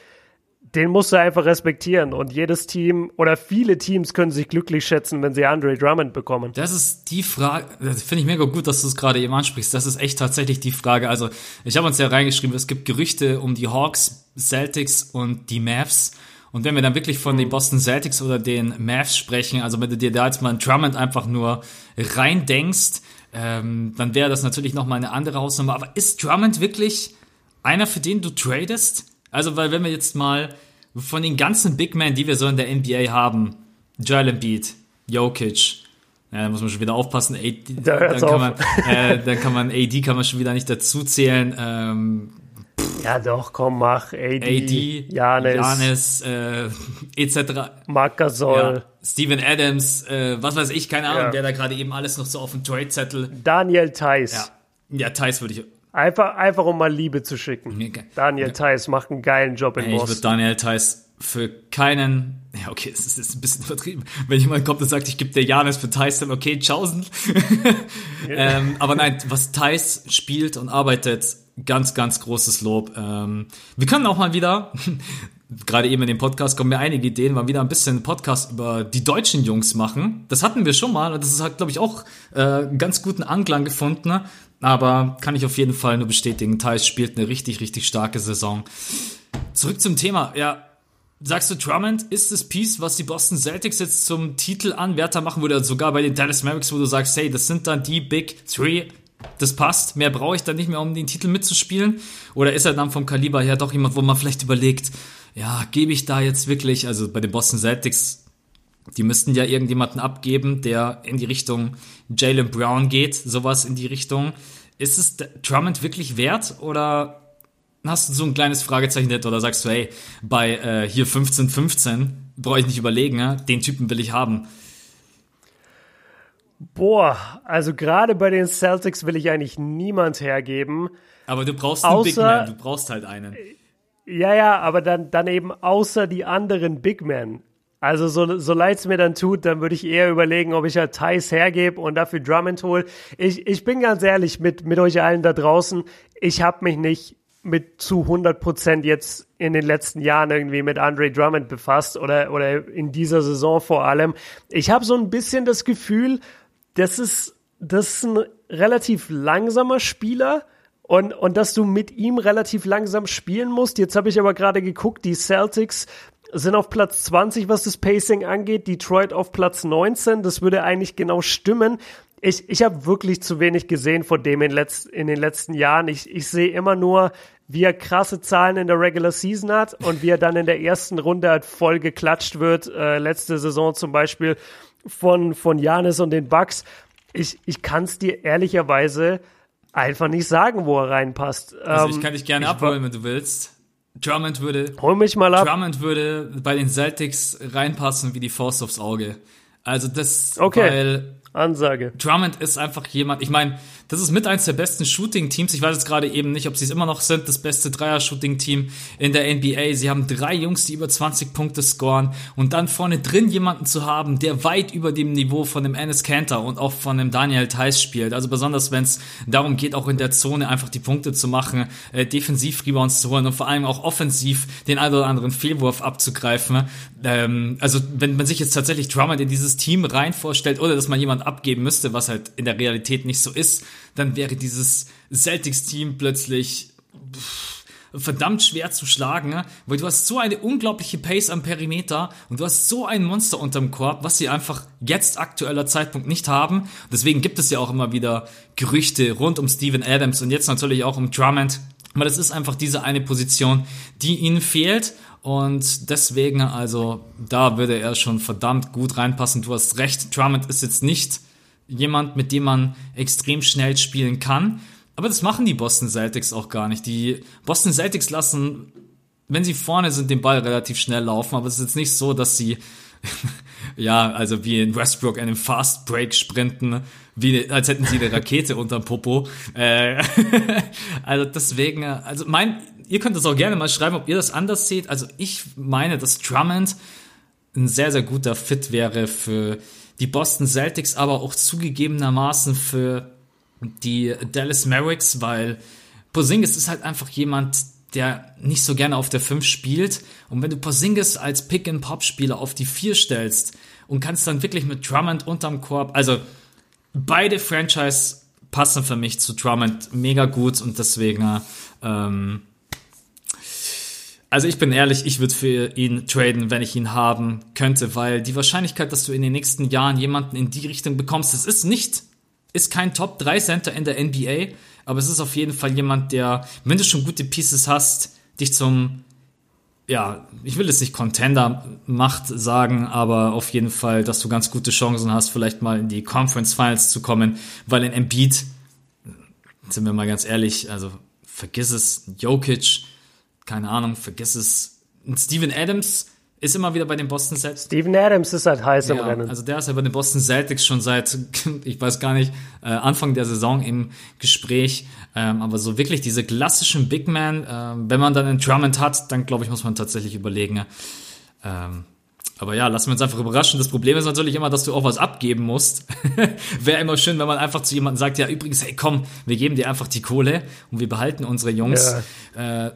den musst du einfach respektieren. Und jedes Team oder viele Teams können sich glücklich schätzen, wenn sie Andre Drummond bekommen. Das ist die Frage, das finde ich mega gut, dass du es gerade eben ansprichst. Das ist echt tatsächlich die Frage. Also, ich habe uns ja reingeschrieben, es gibt Gerüchte um die Hawks, Celtics und die Mavs. Und wenn wir dann wirklich von den Boston Celtics oder den Mavs sprechen, also wenn du dir da jetzt mal einen Drummond einfach nur rein denkst, ähm, dann wäre das natürlich nochmal eine andere Hausnummer. Aber ist Drummond wirklich einer, für den du tradest? Also, weil wenn wir jetzt mal von den ganzen Big Men, die wir so in der NBA haben, Joel Embiid, Jokic, ja, da muss man schon wieder aufpassen. AD, da dann, kann man, äh, dann kann man AD kann man schon wieder nicht dazu zählen. Ähm, ja, doch, komm, mach. AD, AD Janis, Janis äh, etc. Marc Gasol. Ja, Steven Adams, äh, was weiß ich, keine Ahnung, ja. wer da gerade eben alles noch so auf dem Trade-Zettel. Daniel Theiss. Ja, ja Theiss würde ich. Einfach, einfach um mal Liebe zu schicken. Okay. Daniel ja. Theiss macht einen geilen Job in hey, Boston. Ich würde Daniel Theiss für keinen, ja okay, <laughs> es ist, ist ein bisschen übertrieben. Wenn jemand kommt und sagt, ich gebe dir Janis für Theiss, dann okay, tschaußen. <laughs> <laughs> ähm, aber nein, was Theiss spielt und arbeitet, ganz, ganz großes Lob. Ähm, wir können auch mal wieder, gerade eben in dem Podcast kommen mir einige Ideen, mal wieder ein bisschen Podcast über die deutschen Jungs machen. Das hatten wir schon mal und das hat, glaube ich, auch äh, ganz guten Anklang gefunden. Ne? Aber kann ich auf jeden Fall nur bestätigen, Thais spielt eine richtig, richtig starke Saison. Zurück zum Thema. Ja, Sagst du, Drummond ist das Piece, was die Boston Celtics jetzt zum Titelanwärter machen würde, sogar bei den Dallas Mavericks, wo du sagst, hey, das sind dann die Big Three das passt, mehr brauche ich dann nicht mehr, um den Titel mitzuspielen? Oder ist er dann vom Kaliber her doch jemand, wo man vielleicht überlegt, ja, gebe ich da jetzt wirklich, also bei den Boston Celtics, die müssten ja irgendjemanden abgeben, der in die Richtung Jalen Brown geht, sowas in die Richtung. Ist es Drummond wirklich wert oder hast du so ein kleines Fragezeichen oder sagst du, hey, bei äh, hier 15-15 brauche ich nicht überlegen, ja? den Typen will ich haben. Boah, also gerade bei den Celtics will ich eigentlich niemand hergeben. Aber du brauchst einen außer, Big Man, du brauchst halt einen. Ja, ja, aber dann, dann eben außer die anderen Big Men. Also so, so leid es mir dann tut, dann würde ich eher überlegen, ob ich halt Thais hergebe und dafür Drummond hole. Ich, ich bin ganz ehrlich mit, mit euch allen da draußen. Ich habe mich nicht mit zu 100 Prozent jetzt in den letzten Jahren irgendwie mit Andre Drummond befasst oder, oder in dieser Saison vor allem. Ich habe so ein bisschen das Gefühl, das ist, das ist ein relativ langsamer Spieler und, und dass du mit ihm relativ langsam spielen musst. Jetzt habe ich aber gerade geguckt, die Celtics sind auf Platz 20, was das Pacing angeht, Detroit auf Platz 19. Das würde eigentlich genau stimmen. Ich, ich habe wirklich zu wenig gesehen von dem in, letz, in den letzten Jahren. Ich, ich sehe immer nur, wie er krasse Zahlen in der Regular Season hat und wie er dann in der ersten Runde halt voll geklatscht wird. Äh, letzte Saison zum Beispiel von, von Janis und den Bucks. Ich, ich kann es dir ehrlicherweise einfach nicht sagen, wo er reinpasst. Also ich ähm, kann dich gerne ich abholen, wenn du willst. Drummond würde, Hol mich mal ab. Drummond würde bei den Celtics reinpassen wie die Faust aufs Auge. Also das, okay. weil Ansage. Drummond ist einfach jemand, ich meine, das ist mit eins der besten Shooting-Teams. Ich weiß jetzt gerade eben nicht, ob sie es immer noch sind, das beste Dreier-Shooting-Team in der NBA. Sie haben drei Jungs, die über 20 Punkte scoren und dann vorne drin jemanden zu haben, der weit über dem Niveau von dem Ennis Cantor und auch von dem Daniel Theiss spielt. Also besonders, wenn es darum geht, auch in der Zone einfach die Punkte zu machen, äh, defensiv Rebounds zu holen und vor allem auch offensiv den einen oder anderen Fehlwurf abzugreifen. Ähm, also wenn man sich jetzt tatsächlich Drummond in dieses Team rein vorstellt oder dass man jemand abgeben müsste, was halt in der Realität nicht so ist, dann wäre dieses Celtics-Team plötzlich verdammt schwer zu schlagen, ne? weil du hast so eine unglaubliche Pace am Perimeter und du hast so ein Monster unterm Korb, was sie einfach jetzt aktueller Zeitpunkt nicht haben. Deswegen gibt es ja auch immer wieder Gerüchte rund um Steven Adams und jetzt natürlich auch um Drummond. Aber das ist einfach diese eine Position, die ihnen fehlt. Und deswegen, also, da würde er schon verdammt gut reinpassen. Du hast recht, Drummond ist jetzt nicht jemand, mit dem man extrem schnell spielen kann. Aber das machen die Boston Celtics auch gar nicht. Die Boston Celtics lassen, wenn sie vorne sind, den Ball relativ schnell laufen. Aber es ist jetzt nicht so, dass sie, <laughs> ja, also wie in Westbrook einem Fast Break sprinten, wie, als hätten sie eine Rakete unterm Popo. Äh, <laughs> also deswegen, also mein, ihr könnt das auch gerne mal schreiben, ob ihr das anders seht. Also ich meine, dass Drummond ein sehr, sehr guter Fit wäre für die Boston Celtics, aber auch zugegebenermaßen für die Dallas Mavericks, weil Porzingis ist halt einfach jemand, der nicht so gerne auf der 5 spielt. Und wenn du Porzingis als Pick-and-Pop-Spieler auf die 4 stellst und kannst dann wirklich mit Drummond unterm Korb, also beide Franchise passen für mich zu Drummond mega gut und deswegen ähm, also ich bin ehrlich, ich würde für ihn traden, wenn ich ihn haben könnte, weil die Wahrscheinlichkeit, dass du in den nächsten Jahren jemanden in die Richtung bekommst, das ist nicht, ist kein Top 3 Center in der NBA, aber es ist auf jeden Fall jemand, der, wenn du schon gute Pieces hast, dich zum, ja, ich will es nicht Contender macht sagen, aber auf jeden Fall, dass du ganz gute Chancen hast, vielleicht mal in die Conference Finals zu kommen, weil in Embiid, sind wir mal ganz ehrlich, also vergiss es, Jokic, keine Ahnung, vergiss es. Und Steven Adams ist immer wieder bei den Boston Celtics. Steven Adams ist halt heiß ja, im Rennen. Also der ist ja bei den Boston Celtics schon seit, <laughs> ich weiß gar nicht, äh, Anfang der Saison im Gespräch. Ähm, aber so wirklich diese klassischen Big Men, äh, wenn man dann einen Drummond hat, dann glaube ich, muss man tatsächlich überlegen. Ähm, aber ja, lassen wir uns einfach überraschen. Das Problem ist natürlich immer, dass du auch was abgeben musst. <laughs> Wäre immer schön, wenn man einfach zu jemandem sagt, ja, übrigens, hey, komm, wir geben dir einfach die Kohle und wir behalten unsere Jungs. Ja. Äh,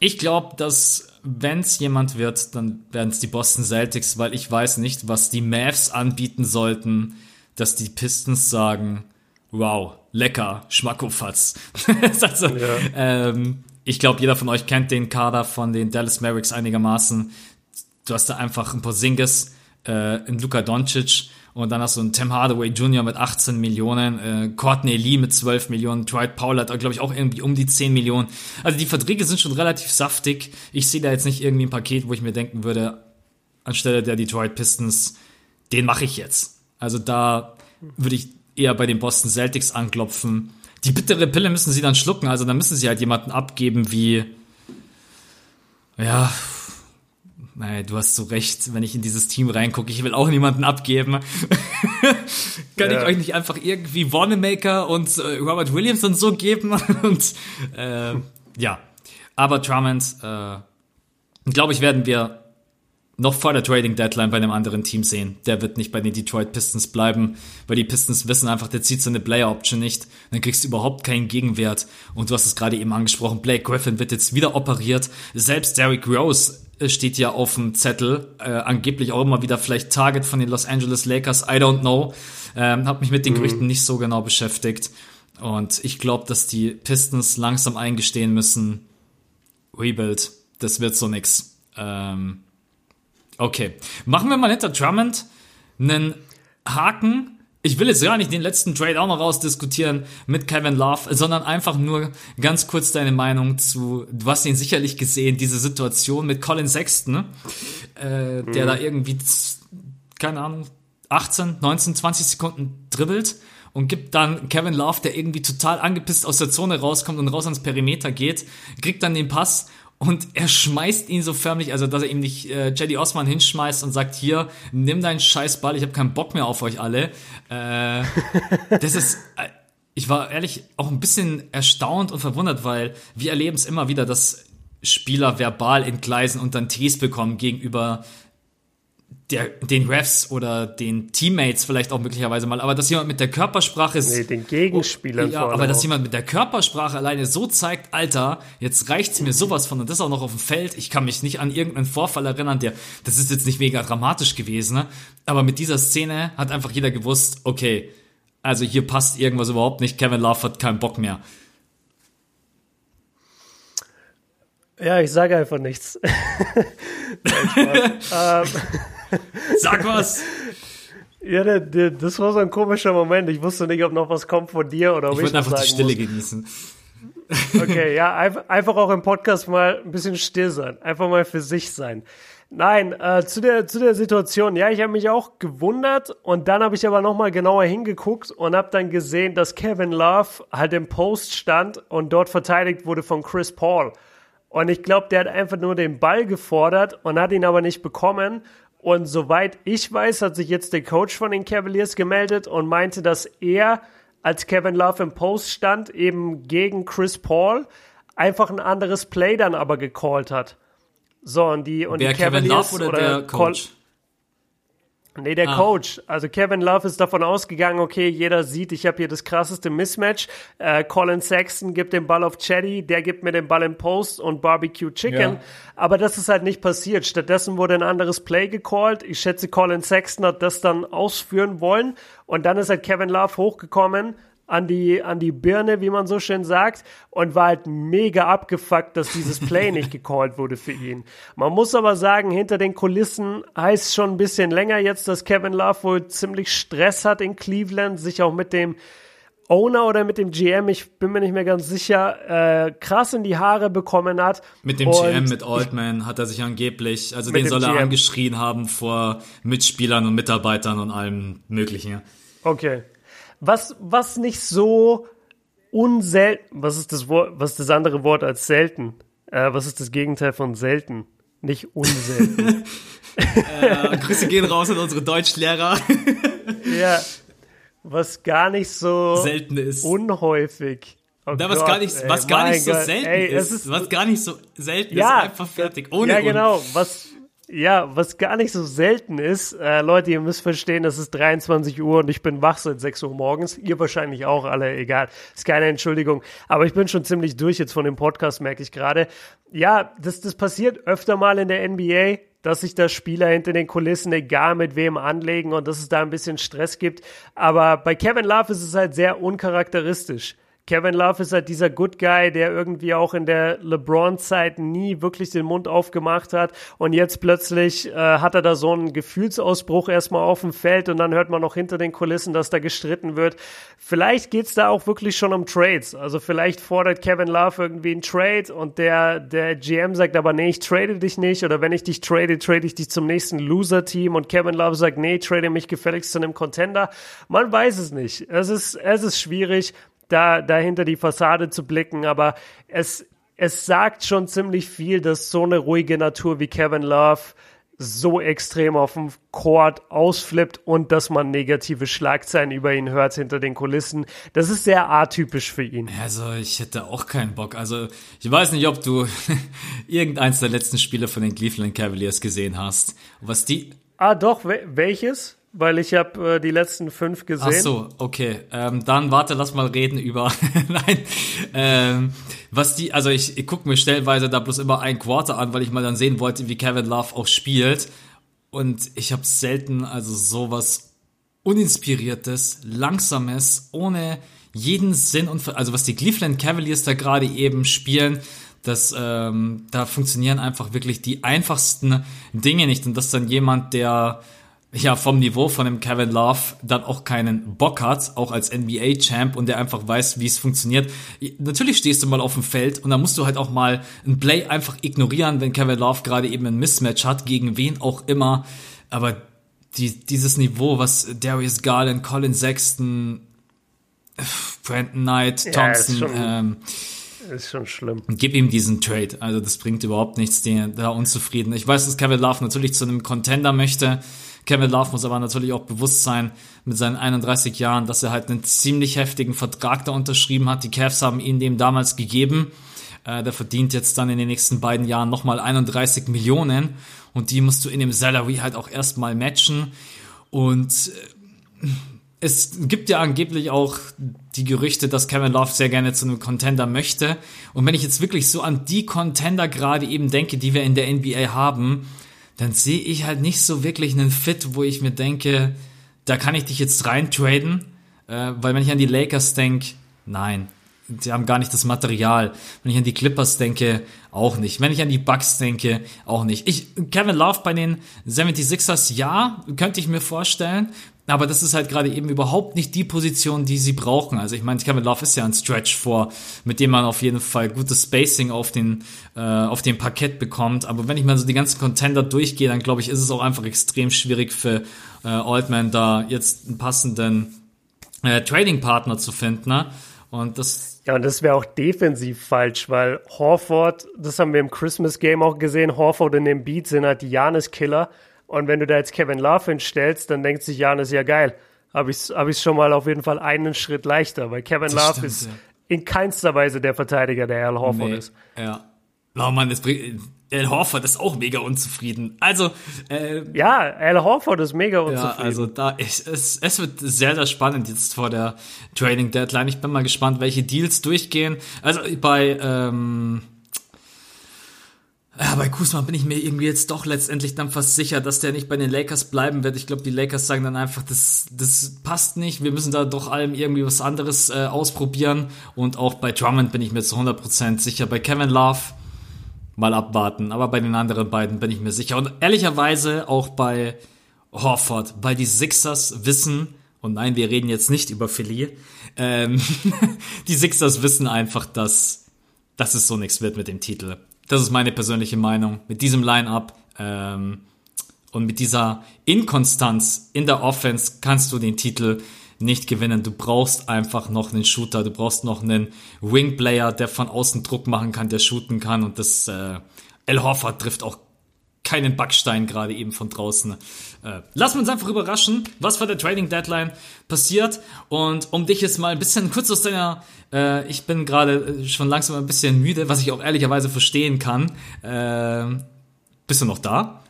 ich glaube, dass wenn es jemand wird, dann werden es die Boston Celtics, weil ich weiß nicht, was die Mavs anbieten sollten, dass die Pistons sagen, wow, lecker, Schmackofatz. <laughs> also, ja. ähm, ich glaube, jeder von euch kennt den Kader von den Dallas Mavericks einigermaßen. Du hast da einfach ein Porzingis, äh, ein Luka Doncic, und dann hast du einen Tim Hardaway Jr. mit 18 Millionen, äh, Courtney Lee mit 12 Millionen, Dwight Powell hat, glaube ich, auch irgendwie um die 10 Millionen. Also die Verträge sind schon relativ saftig. Ich sehe da jetzt nicht irgendwie ein Paket, wo ich mir denken würde, anstelle der Detroit Pistons, den mache ich jetzt. Also da würde ich eher bei den Boston Celtics anklopfen. Die bittere Pille müssen sie dann schlucken, also da müssen sie halt jemanden abgeben wie, ja, Nein, du hast so recht, wenn ich in dieses Team reingucke, ich will auch niemanden abgeben. <laughs> Kann ja. ich euch nicht einfach irgendwie Wanamaker und äh, Robert Williams und so geben? <laughs> und äh, ja, aber Drummond, äh, glaube ich, werden wir noch vor der Trading Deadline bei einem anderen Team sehen. Der wird nicht bei den Detroit Pistons bleiben, weil die Pistons wissen einfach, der zieht seine Player Option nicht. Dann kriegst du überhaupt keinen Gegenwert. Und du hast es gerade eben angesprochen, Blake Griffin wird jetzt wieder operiert. Selbst Derrick Rose steht ja auf dem Zettel, äh, angeblich auch immer wieder vielleicht Target von den Los Angeles Lakers, I don't know. Ähm, hab mich mit den mhm. Gerüchten nicht so genau beschäftigt. Und ich glaube, dass die Pistons langsam eingestehen müssen, Rebuild, das wird so nix. Ähm, okay. Machen wir mal hinter Drummond einen Haken ich will jetzt gar nicht den letzten Trade auch noch rausdiskutieren mit Kevin Love, sondern einfach nur ganz kurz deine Meinung zu, du hast ihn sicherlich gesehen, diese Situation mit Colin Sexton, äh, der mhm. da irgendwie, keine Ahnung, 18, 19, 20 Sekunden dribbelt und gibt dann Kevin Love, der irgendwie total angepisst aus der Zone rauskommt und raus ans Perimeter geht, kriegt dann den Pass und er schmeißt ihn so förmlich, also dass er ihm nicht äh, Jedi Osman hinschmeißt und sagt, hier, nimm deinen Scheißball, ich habe keinen Bock mehr auf euch alle. Äh, das ist, äh, ich war ehrlich auch ein bisschen erstaunt und verwundert, weil wir erleben es immer wieder, dass Spieler verbal entgleisen und dann Tees bekommen gegenüber der, den Refs oder den Teammates vielleicht auch möglicherweise mal, aber dass jemand mit der Körpersprache ist. Nee, den Gegenspielern. Oh, ja, aber dass jemand mit der Körpersprache alleine so zeigt, Alter, jetzt reicht's mir sowas von und das auch noch auf dem Feld. Ich kann mich nicht an irgendeinen Vorfall erinnern, der, das ist jetzt nicht mega dramatisch gewesen, ne? aber mit dieser Szene hat einfach jeder gewusst, okay, also hier passt irgendwas überhaupt nicht, Kevin Love hat keinen Bock mehr. Ja, ich sage einfach nichts. <laughs> <laughs> ähm. Sag was! Ja, der, der, das war so ein komischer Moment. Ich wusste nicht, ob noch was kommt von dir oder ob ich, ich wollte einfach die Stille muss. genießen. Okay, ja, <laughs> einfach auch im Podcast mal ein bisschen still sein. Einfach mal für sich sein. Nein, äh, zu, der, zu der Situation. Ja, ich habe mich auch gewundert und dann habe ich aber nochmal genauer hingeguckt und habe dann gesehen, dass Kevin Love halt im Post stand und dort verteidigt wurde von Chris Paul. Und ich glaube, der hat einfach nur den Ball gefordert und hat ihn aber nicht bekommen. Und soweit ich weiß, hat sich jetzt der Coach von den Cavaliers gemeldet und meinte, dass er, als Kevin Love im Post stand, eben gegen Chris Paul, einfach ein anderes Play dann aber gecallt hat. So, und die, und Wer die Cavaliers Kevin Love oder, oder der Coach? Nee, der ah. Coach. Also Kevin Love ist davon ausgegangen, okay, jeder sieht, ich habe hier das krasseste Mismatch. Äh, Colin Sexton gibt den Ball auf Chatty, der gibt mir den Ball im Post und Barbecue Chicken. Ja. Aber das ist halt nicht passiert. Stattdessen wurde ein anderes Play gecallt. Ich schätze, Colin Sexton hat das dann ausführen wollen. Und dann ist halt Kevin Love hochgekommen an die, an die Birne, wie man so schön sagt, und war halt mega abgefuckt, dass dieses Play <laughs> nicht gecallt wurde für ihn. Man muss aber sagen, hinter den Kulissen heißt schon ein bisschen länger jetzt, dass Kevin Love wohl ziemlich Stress hat in Cleveland, sich auch mit dem Owner oder mit dem GM, ich bin mir nicht mehr ganz sicher, äh, krass in die Haare bekommen hat. Mit dem GM, mit Altman, hat er sich angeblich, also den soll er GM. angeschrien haben vor Mitspielern und Mitarbeitern und allem Möglichen. Okay was, was nicht so unselten, was ist das Wort, was ist das andere Wort als selten? Äh, was ist das Gegenteil von selten? Nicht unselten. <laughs> äh, Grüße gehen raus an unsere Deutschlehrer. <laughs> ja, was gar nicht so selten ist. Unhäufig. Oh da, was Gott, gar nicht, was ey, gar nicht so Gott, selten ey, ist, ist, was gar nicht so selten ja, ist, einfach fertig. Ohne ja, genau. Was, ja, was gar nicht so selten ist, äh, Leute, ihr müsst verstehen, es ist 23 Uhr und ich bin wach seit 6 Uhr morgens. Ihr wahrscheinlich auch alle, egal. Ist keine Entschuldigung. Aber ich bin schon ziemlich durch jetzt von dem Podcast, merke ich gerade. Ja, das, das passiert öfter mal in der NBA, dass sich da Spieler hinter den Kulissen egal mit wem anlegen und dass es da ein bisschen Stress gibt. Aber bei Kevin Love ist es halt sehr uncharakteristisch. Kevin Love ist halt dieser Good Guy, der irgendwie auch in der LeBron-Zeit nie wirklich den Mund aufgemacht hat. Und jetzt plötzlich äh, hat er da so einen Gefühlsausbruch erstmal auf dem Feld und dann hört man noch hinter den Kulissen, dass da gestritten wird. Vielleicht geht's da auch wirklich schon um Trades. Also vielleicht fordert Kevin Love irgendwie einen Trade und der, der GM sagt aber, nee, ich trade dich nicht. Oder wenn ich dich trade, trade ich dich zum nächsten Loser-Team. Und Kevin Love sagt, nee, trade mich gefälligst zu einem Contender. Man weiß es nicht. Es ist, es ist schwierig da dahinter die Fassade zu blicken, aber es es sagt schon ziemlich viel, dass so eine ruhige Natur wie Kevin Love so extrem auf dem Court ausflippt und dass man negative Schlagzeilen über ihn hört hinter den Kulissen. Das ist sehr atypisch für ihn. Also ich hätte auch keinen Bock. Also ich weiß nicht, ob du <laughs> irgendeins der letzten Spiele von den Cleveland Cavaliers gesehen hast. Was die... Ah doch, welches? Weil ich habe äh, die letzten fünf gesehen. Ach so, okay. Ähm, dann warte, lass mal reden über. <laughs> Nein. Ähm, was die, also ich, ich gucke mir stellenweise da bloß immer ein Quarter an, weil ich mal dann sehen wollte, wie Kevin Love auch spielt. Und ich habe selten also sowas uninspiriertes, langsames, ohne jeden Sinn und also was die Cleveland Cavaliers da gerade eben spielen, das ähm, da funktionieren einfach wirklich die einfachsten Dinge nicht und dass dann jemand, der ja, vom Niveau von dem Kevin Love dann auch keinen Bock hat, auch als NBA-Champ und der einfach weiß, wie es funktioniert. Natürlich stehst du mal auf dem Feld und dann musst du halt auch mal ein Play einfach ignorieren, wenn Kevin Love gerade eben ein Mismatch hat, gegen wen auch immer. Aber die, dieses Niveau, was Darius Garland, Colin Sexton, Brandon Knight, Thompson, ja, ist schon, ähm, Ist schon schlimm. Und gib ihm diesen Trade. Also das bringt überhaupt nichts, den da unzufrieden. Ich weiß, dass Kevin Love natürlich zu einem Contender möchte. Kevin Love muss aber natürlich auch bewusst sein mit seinen 31 Jahren, dass er halt einen ziemlich heftigen Vertrag da unterschrieben hat. Die Cavs haben ihn dem damals gegeben. Äh, der verdient jetzt dann in den nächsten beiden Jahren nochmal 31 Millionen und die musst du in dem Salary halt auch erstmal matchen. Und äh, es gibt ja angeblich auch die Gerüchte, dass Kevin Love sehr gerne zu einem Contender möchte. Und wenn ich jetzt wirklich so an die Contender gerade eben denke, die wir in der NBA haben, dann sehe ich halt nicht so wirklich einen Fit, wo ich mir denke, da kann ich dich jetzt reintraden. Äh, weil wenn ich an die Lakers denke, nein, sie haben gar nicht das Material. Wenn ich an die Clippers denke, auch nicht. Wenn ich an die Bucks denke, auch nicht. Ich, Kevin Love bei den 76ers, ja, könnte ich mir vorstellen. Aber das ist halt gerade eben überhaupt nicht die Position, die sie brauchen. Also ich meine, Kevin Love ist ja ein Stretch vor, mit dem man auf jeden Fall gutes Spacing auf den äh, auf dem Parkett bekommt. Aber wenn ich mal so die ganzen Contender durchgehe, dann glaube ich, ist es auch einfach extrem schwierig für äh, Oldman da jetzt einen passenden äh, Trading Partner zu finden. Ne? Und das ja, und das wäre auch defensiv falsch, weil Horford, das haben wir im Christmas Game auch gesehen, Horford und dem Beat sind halt die Janis-Killer. Und wenn du da jetzt Kevin Love hinstellst, dann denkt sich Janis, ja geil, habe ich hab ich schon mal auf jeden Fall einen Schritt leichter, weil Kevin das Love stimmt, ist ja. in keinster Weise der Verteidiger, der Al Horford nee, ist. Ja. Oh Mann, das bringt, Al Horford ist auch mega unzufrieden. Also äh, ja, Al Horford ist mega unzufrieden. Ja, also da ist, es, es wird sehr sehr spannend jetzt vor der Trading Deadline. Ich bin mal gespannt, welche Deals durchgehen. Also bei ähm, ja, bei Kuzma bin ich mir irgendwie jetzt doch letztendlich dann fast sicher, dass der nicht bei den Lakers bleiben wird. Ich glaube, die Lakers sagen dann einfach, das, das passt nicht. Wir müssen da doch allem irgendwie was anderes äh, ausprobieren. Und auch bei Drummond bin ich mir zu 100% sicher. Bei Kevin Love mal abwarten. Aber bei den anderen beiden bin ich mir sicher. Und ehrlicherweise auch bei Horford, weil die Sixers wissen, und nein, wir reden jetzt nicht über Philly, ähm, <laughs> die Sixers wissen einfach, dass, dass es so nichts wird mit dem Titel. Das ist meine persönliche Meinung. Mit diesem Line-up ähm, und mit dieser Inkonstanz in der Offense kannst du den Titel nicht gewinnen. Du brauchst einfach noch einen Shooter, du brauchst noch einen Wing-Player, der von außen Druck machen kann, der shooten kann und das äh, El Hoffer trifft auch keinen Backstein gerade eben von draußen. Äh, lassen wir uns einfach überraschen, was vor der Trading Deadline passiert. Und um dich jetzt mal ein bisschen <laughs> kurz aus deiner, äh, ich bin gerade äh, schon langsam ein bisschen müde, was ich auch ehrlicherweise verstehen kann. Äh, bist du noch da?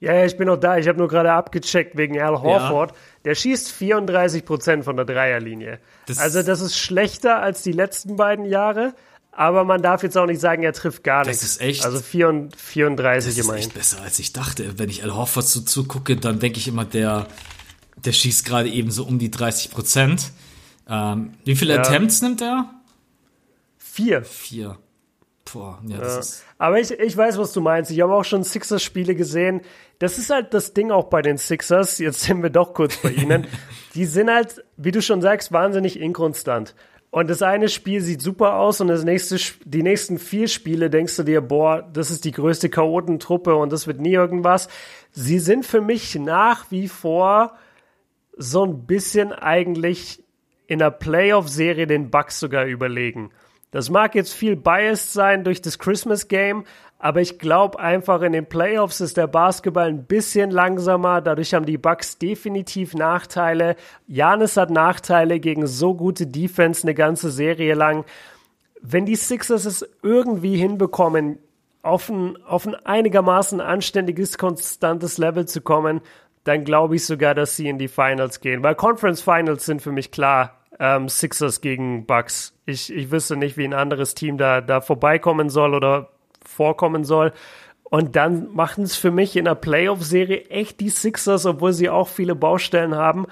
Ja, ja, ich bin noch da. Ich habe nur gerade abgecheckt wegen Al Horford. Ja. Der schießt 34 Prozent von der Dreierlinie. Das also das ist schlechter als die letzten beiden Jahre. Aber man darf jetzt auch nicht sagen, er trifft gar nichts. Das ist echt. Also 34 das ist immerhin. echt besser als ich dachte. Wenn ich Al Horford so zugucke, dann denke ich immer, der, der schießt gerade eben so um die 30 Prozent. Ähm, wie viele ja. Attempts nimmt er? Vier. Vier. Boah, ja, das ja. ist. Aber ich, ich weiß, was du meinst. Ich habe auch schon Sixers-Spiele gesehen. Das ist halt das Ding auch bei den Sixers. Jetzt sind wir doch kurz bei ihnen. <laughs> die sind halt, wie du schon sagst, wahnsinnig inkonstant. Und das eine Spiel sieht super aus und das nächste, die nächsten vier Spiele denkst du dir, boah, das ist die größte Chaotentruppe und das wird nie irgendwas. Sie sind für mich nach wie vor so ein bisschen eigentlich in der Playoff-Serie den Bucks sogar überlegen. Das mag jetzt viel biased sein durch das Christmas Game, aber ich glaube einfach in den Playoffs ist der Basketball ein bisschen langsamer. Dadurch haben die Bucks definitiv Nachteile. Janis hat Nachteile gegen so gute Defense eine ganze Serie lang. Wenn die Sixers es irgendwie hinbekommen, auf ein, auf ein einigermaßen anständiges, konstantes Level zu kommen, dann glaube ich sogar, dass sie in die Finals gehen. Weil Conference Finals sind für mich klar ähm, Sixers gegen Bucks. Ich, ich wüsste nicht, wie ein anderes Team da, da vorbeikommen soll oder vorkommen soll. Und dann machen es für mich in der Playoff-Serie echt die Sixers, obwohl sie auch viele Baustellen haben.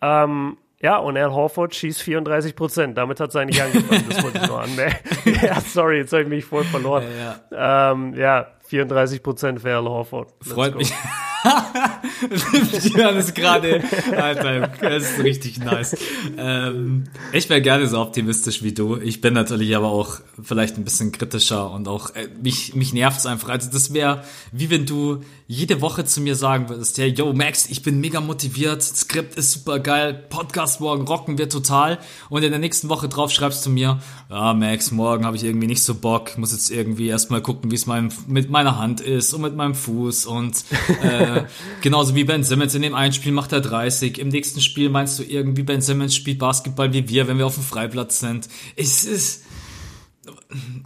Ähm, ja, und Al Horford schießt 34 Prozent. Damit hat es eigentlich angefangen. Das wollte ich nur <laughs> anmerken. <laughs> ja, sorry, jetzt habe ich mich voll verloren. Ja, ja. Ähm, ja 34 Prozent für Al Horford. Let's Freut go. mich. <laughs> Björn ist gerade, Alter, das ist richtig nice. Ähm, ich wäre gerne so optimistisch wie du. Ich bin natürlich aber auch vielleicht ein bisschen kritischer und auch, äh, mich, mich nervt es einfach. Also das wäre, wie wenn du jede Woche zu mir sagen würdest, hey, yo, Max, ich bin mega motiviert, Skript ist super geil, Podcast morgen rocken wir total und in der nächsten Woche drauf schreibst du mir, ja, Max, morgen habe ich irgendwie nicht so Bock, muss jetzt irgendwie erstmal gucken, wie es mit meiner Hand ist und mit meinem Fuß und äh, <laughs> genauso wie Ben Simmons in dem einen Spiel macht er 30, im nächsten Spiel meinst du irgendwie, Ben Simmons spielt Basketball wie wir, wenn wir auf dem Freiplatz sind. Es ist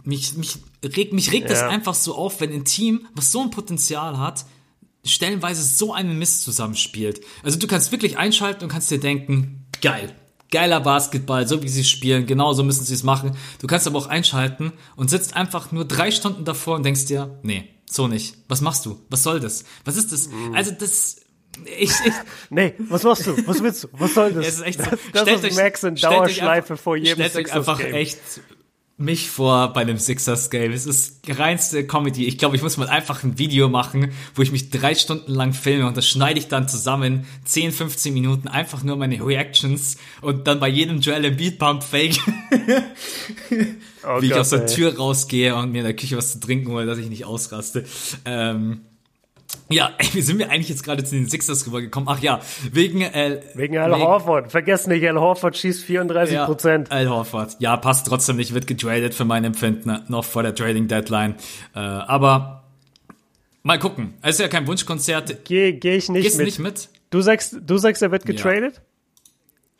mich, mich regt, mich regt ja. das einfach so auf, wenn ein Team, was so ein Potenzial hat, stellenweise so einen Mist zusammenspielt. Also du kannst wirklich einschalten und kannst dir denken, geil, geiler Basketball, so wie sie spielen, genau so müssen sie es machen. Du kannst aber auch einschalten und sitzt einfach nur drei Stunden davor und denkst dir, nee, so nicht. Was machst du? Was soll das? Was ist das? Mhm. Also das, ich, ich, <laughs> nee, was machst du? Was willst du? Was soll das? Ja, ist echt so. Das, das ist Max in Dauerschleife vor jedem Stellt euch einfach echt mich vor bei einem Sixers Game. Es ist reinste Comedy. Ich glaube, ich muss mal einfach ein Video machen, wo ich mich drei Stunden lang filme und das schneide ich dann zusammen. 10, 15 Minuten, einfach nur meine Reactions und dann bei jedem Duell im Beatpump fake. oh <laughs> wie ich aus der ey. Tür rausgehe und mir in der Küche was zu trinken hole, dass ich nicht ausraste. Ähm, ja, <laughs> wie sind wir eigentlich jetzt gerade zu den Sixers rübergekommen? Ach ja, wegen äh, wegen Al wegen, Horford. Vergesst nicht, Al Horford schießt 34 Prozent. Ja, Al Horford. Ja, passt trotzdem nicht, wird getradet für mein Empfinden noch vor der Trading Deadline. Äh, aber mal gucken. Es ist ja kein Wunschkonzert. Gehe geh ich nicht Gehst mit. nicht mit. Du sagst, du sagst, er wird getradet? Ja.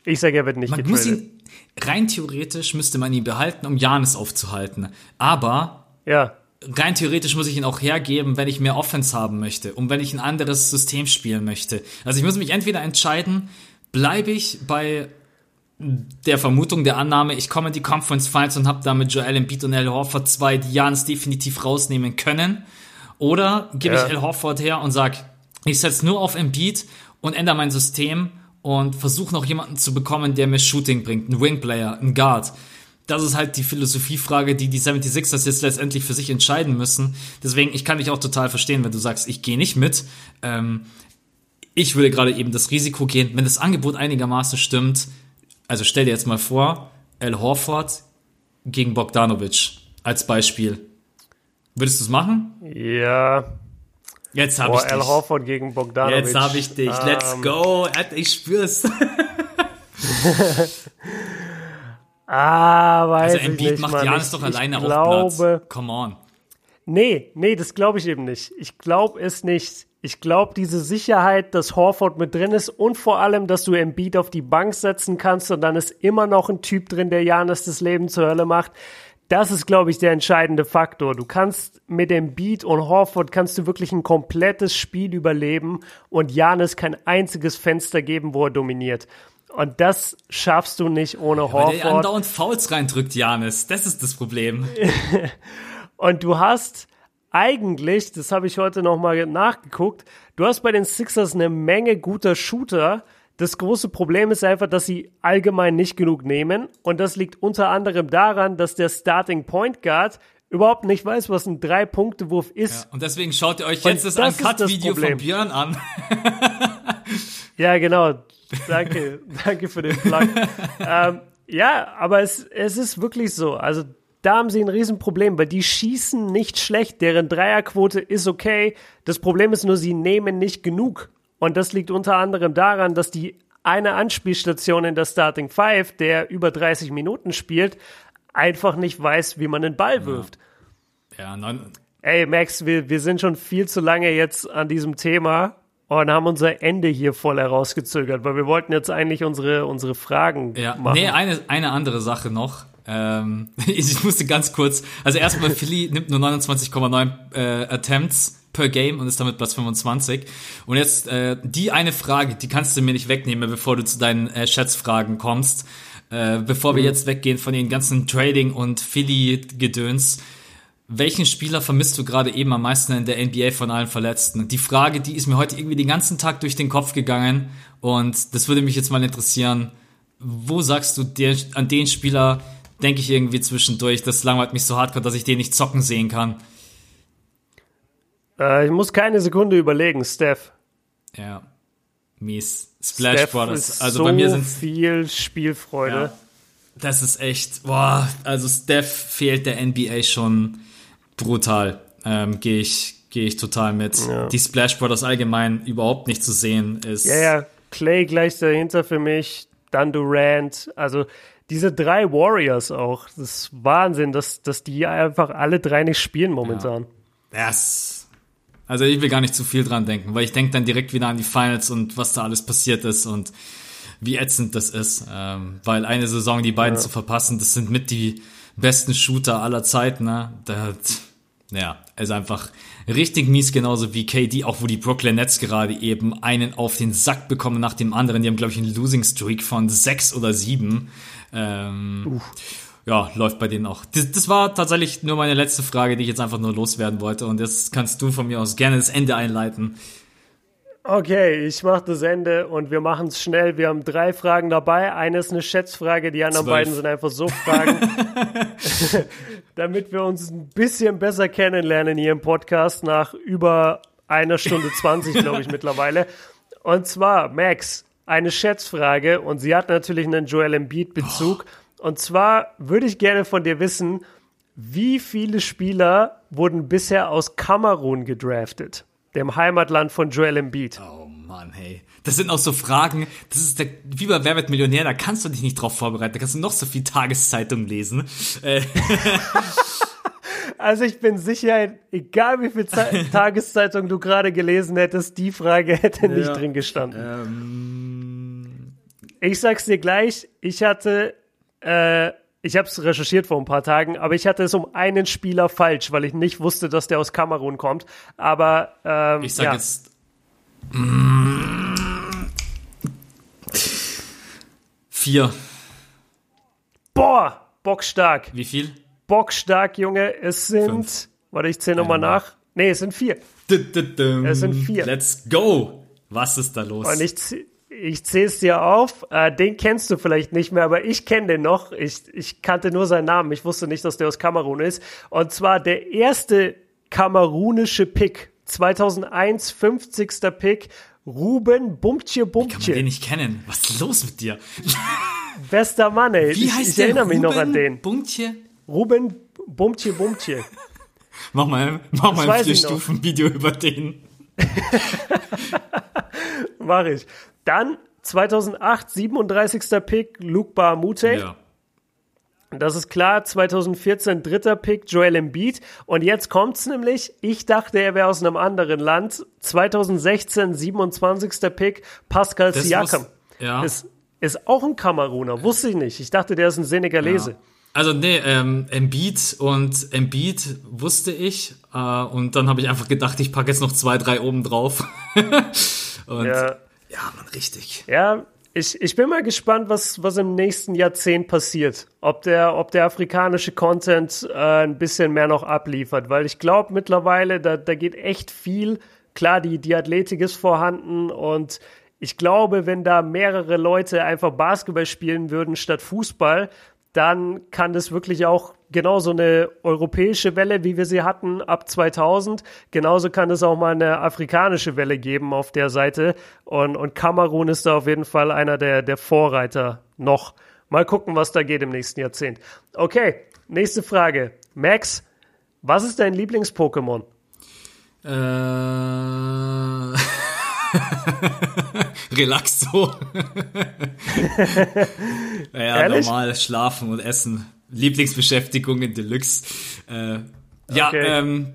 Ich sage, er wird nicht man getradet. Muss ihn, rein theoretisch müsste man ihn behalten, um Janis aufzuhalten. Aber ja rein theoretisch muss ich ihn auch hergeben, wenn ich mehr Offense haben möchte und wenn ich ein anderes System spielen möchte. Also ich muss mich entweder entscheiden, bleibe ich bei der Vermutung, der Annahme, ich komme in die Conference Finals und habe damit Joel Embiid und Al Horford zwei, Jans definitiv rausnehmen können. Oder gebe ja. ich Al Horford her und sag, ich setze nur auf Embiid und ändere mein System und versuche noch jemanden zu bekommen, der mir Shooting bringt, ein Wingplayer, ein Guard das ist halt die Philosophiefrage, die die 76ers jetzt letztendlich für sich entscheiden müssen. Deswegen, ich kann dich auch total verstehen, wenn du sagst, ich gehe nicht mit. Ähm, ich würde gerade eben das Risiko gehen, wenn das Angebot einigermaßen stimmt. Also stell dir jetzt mal vor, Al Horford gegen Bogdanovic als Beispiel. Würdest du es machen? Ja. Jetzt habe ich dich. Al Horford gegen Bogdanovic. Jetzt habe ich dich. Let's um. Ähm. go. Ich spür's. <laughs> <laughs> Ah, weiß also, Embiid ich nicht. macht Janis doch alleine ich glaube, auf Platz. Come on. Nee, nee, das glaube ich eben nicht. Ich glaube es nicht. Ich glaube, diese Sicherheit, dass Horford mit drin ist und vor allem, dass du Embiid auf die Bank setzen kannst und dann ist immer noch ein Typ drin, der Janis das Leben zur Hölle macht. Das ist, glaube ich, der entscheidende Faktor. Du kannst mit Embiid und Horford kannst du wirklich ein komplettes Spiel überleben und Janis kein einziges Fenster geben, wo er dominiert. Und das schaffst du nicht ohne ja, Horford. Der andauernd Fouls reindrückt, Janis. Das ist das Problem. <laughs> und du hast eigentlich, das habe ich heute nochmal nachgeguckt, du hast bei den Sixers eine Menge guter Shooter. Das große Problem ist einfach, dass sie allgemein nicht genug nehmen. Und das liegt unter anderem daran, dass der Starting Point Guard überhaupt nicht weiß, was ein Drei-Punkte-Wurf ist. Ja, und deswegen schaut ihr euch jetzt und das, das Uncut-Video von Björn an. <laughs> ja, genau danke, <laughs> danke für den Plug. ähm, ja, aber es, es ist wirklich so. Also da haben sie ein Riesenproblem, weil die schießen nicht schlecht, deren Dreierquote ist okay. Das Problem ist nur, sie nehmen nicht genug. Und das liegt unter anderem daran, dass die eine Anspielstation in der Starting Five, der über 30 Minuten spielt, einfach nicht weiß, wie man den Ball wirft. Ja, ja neun. Ey, Max, wir, wir sind schon viel zu lange jetzt an diesem Thema und haben unser Ende hier voll herausgezögert, weil wir wollten jetzt eigentlich unsere, unsere Fragen ja. machen. Nee, eine, eine andere Sache noch. Ähm, <laughs> ich musste ganz kurz, also erstmal Philly <laughs> nimmt nur 29,9 äh, Attempts per Game und ist damit Platz 25. Und jetzt äh, die eine Frage, die kannst du mir nicht wegnehmen, bevor du zu deinen äh, Schätzfragen kommst. Äh, bevor wir mhm. jetzt weggehen von den ganzen Trading und Philly-Gedöns welchen Spieler vermisst du gerade eben am meisten in der NBA von allen Verletzten? Die Frage, die ist mir heute irgendwie den ganzen Tag durch den Kopf gegangen und das würde mich jetzt mal interessieren. Wo sagst du, der, an den Spieler denke ich irgendwie zwischendurch, das langweilt mich so hardcore, dass ich den nicht zocken sehen kann? Äh, ich muss keine Sekunde überlegen, Steph. Ja. Mies. Splash Steph Brothers. ist Also so bei mir sind viel Spielfreude. ja, das ist echt, boah, also Steph fehlt der NBA schon brutal. Ähm, Gehe ich, gehe ich total mit. Ja. Die Splash Brothers allgemein überhaupt nicht zu sehen ist. Ja, ja, Clay gleich dahinter für mich, dann Durant, also diese drei Warriors auch, das ist Wahnsinn, dass, dass die einfach alle drei nicht spielen momentan. Das, also ich will gar nicht zu viel dran denken, weil ich denke dann direkt wieder an die Finals und was da alles passiert ist und wie ätzend das ist. Ähm, weil eine Saison die beiden zu verpassen, das sind mit die besten Shooter aller Zeiten. Ne? Da, ja, ist einfach richtig mies, genauso wie KD, auch wo die Brooklyn Nets gerade eben einen auf den Sack bekommen nach dem anderen. Die haben, glaube ich, einen Losing Streak von sechs oder sieben. Ähm, ja, läuft bei denen auch. Das, das war tatsächlich nur meine letzte Frage, die ich jetzt einfach nur loswerden wollte. Und jetzt kannst du von mir aus gerne das Ende einleiten. Okay, ich mache das Ende und wir machen es schnell. Wir haben drei Fragen dabei. Eine ist eine Schätzfrage, die anderen Zwölf. beiden sind einfach so Fragen, <laughs> <laughs> damit wir uns ein bisschen besser kennenlernen hier im Podcast nach über einer Stunde 20, glaube ich, <laughs> mittlerweile. Und zwar, Max, eine Schätzfrage und sie hat natürlich einen Joel Embiid-Bezug. Und zwar würde ich gerne von dir wissen, wie viele Spieler wurden bisher aus Kamerun gedraftet, dem Heimatland von Joel Embiid? Oh Mann, hey. Das sind auch so Fragen, das ist der, wie bei Wer wird Millionär, da kannst du dich nicht drauf vorbereiten, da kannst du noch so viel Tageszeitung lesen. Äh, <laughs> Also ich bin sicher, egal wie viel Ze <laughs> Tageszeitung du gerade gelesen hättest, die Frage hätte nicht Ja. drin gestanden. ähm, Ich sag's dir gleich, ich hatte, äh, ich habe es recherchiert vor ein paar Tagen, aber ich hatte es um einen Spieler falsch, weil ich nicht wusste, dass der aus Kamerun kommt. Aber ähm, ich sag ja, jetzt. Mm, vier. boah, bockstark, Wie viel? bockstark, Junge. Es sind, Fünf. warte, ich zähle nochmal Einmal. nach. Nee, es sind vier. Es sind vier. Let's go. Was ist da los? Und ich, ich zähle es dir auf. Äh, den kennst du vielleicht nicht mehr, aber ich kenne den noch. Ich, ich kannte nur seinen Namen. Ich wusste nicht, dass der aus Kamerun ist. Und zwar der erste kamerunische Pick. 2001, 50. Pick. Ruben Bumtje Kann man den Bumtje. nicht kennen? Was ist los mit dir? Bester Mann, ey. Wie ich, heißt ich der? erinnere mich noch an Ruben den. Buntje? Ruben Bumtje Bumtje. <laughs> Mach mal, mach mal ein ich. Vier-Stufen-Video über den. <laughs> Mach ich. Dann 2008, 37. Pick. Luke Bahamute. Ja. Das ist klar, 2014 dritter Pick, Joel Embiid. Und jetzt kommt's nämlich, ich dachte, er wäre aus einem anderen Land. 2016 27. Pick, Pascal Das Siakam. muss- ja. Ist, ist auch ein Kameruner, wusste ich nicht. Ich dachte, der ist ein Senegalese. Ja. Also nee, ähm, Embiid und Embiid wusste ich äh, und dann habe ich einfach gedacht, ich packe jetzt noch zwei, drei oben drauf. <laughs> und Ja. Ja, man, richtig. Ja, ich, ich bin mal gespannt, was, was im nächsten Jahrzehnt passiert. Ob der, ob der afrikanische Content äh, ein bisschen mehr noch abliefert. Weil ich glaube mittlerweile, da, da geht echt viel. Klar, die, die Athletik ist vorhanden und ich glaube, wenn da mehrere Leute einfach Basketball spielen würden statt Fußball, dann kann das wirklich auch genauso eine europäische Welle, wie wir sie hatten ab 2000. Genauso kann es auch mal eine afrikanische Welle geben auf der Seite. Und, und Kamerun ist da auf jeden Fall einer der, der Vorreiter noch. Mal gucken, was da geht im nächsten Jahrzehnt. Okay, nächste Frage. Max, was ist dein Lieblings-Pokémon? Äh, <laughs> Relaxo. <laughs> ja, Ehrlich? normal schlafen und essen. Lieblingsbeschäftigung in Deluxe. Äh, ja, Okay. ähm,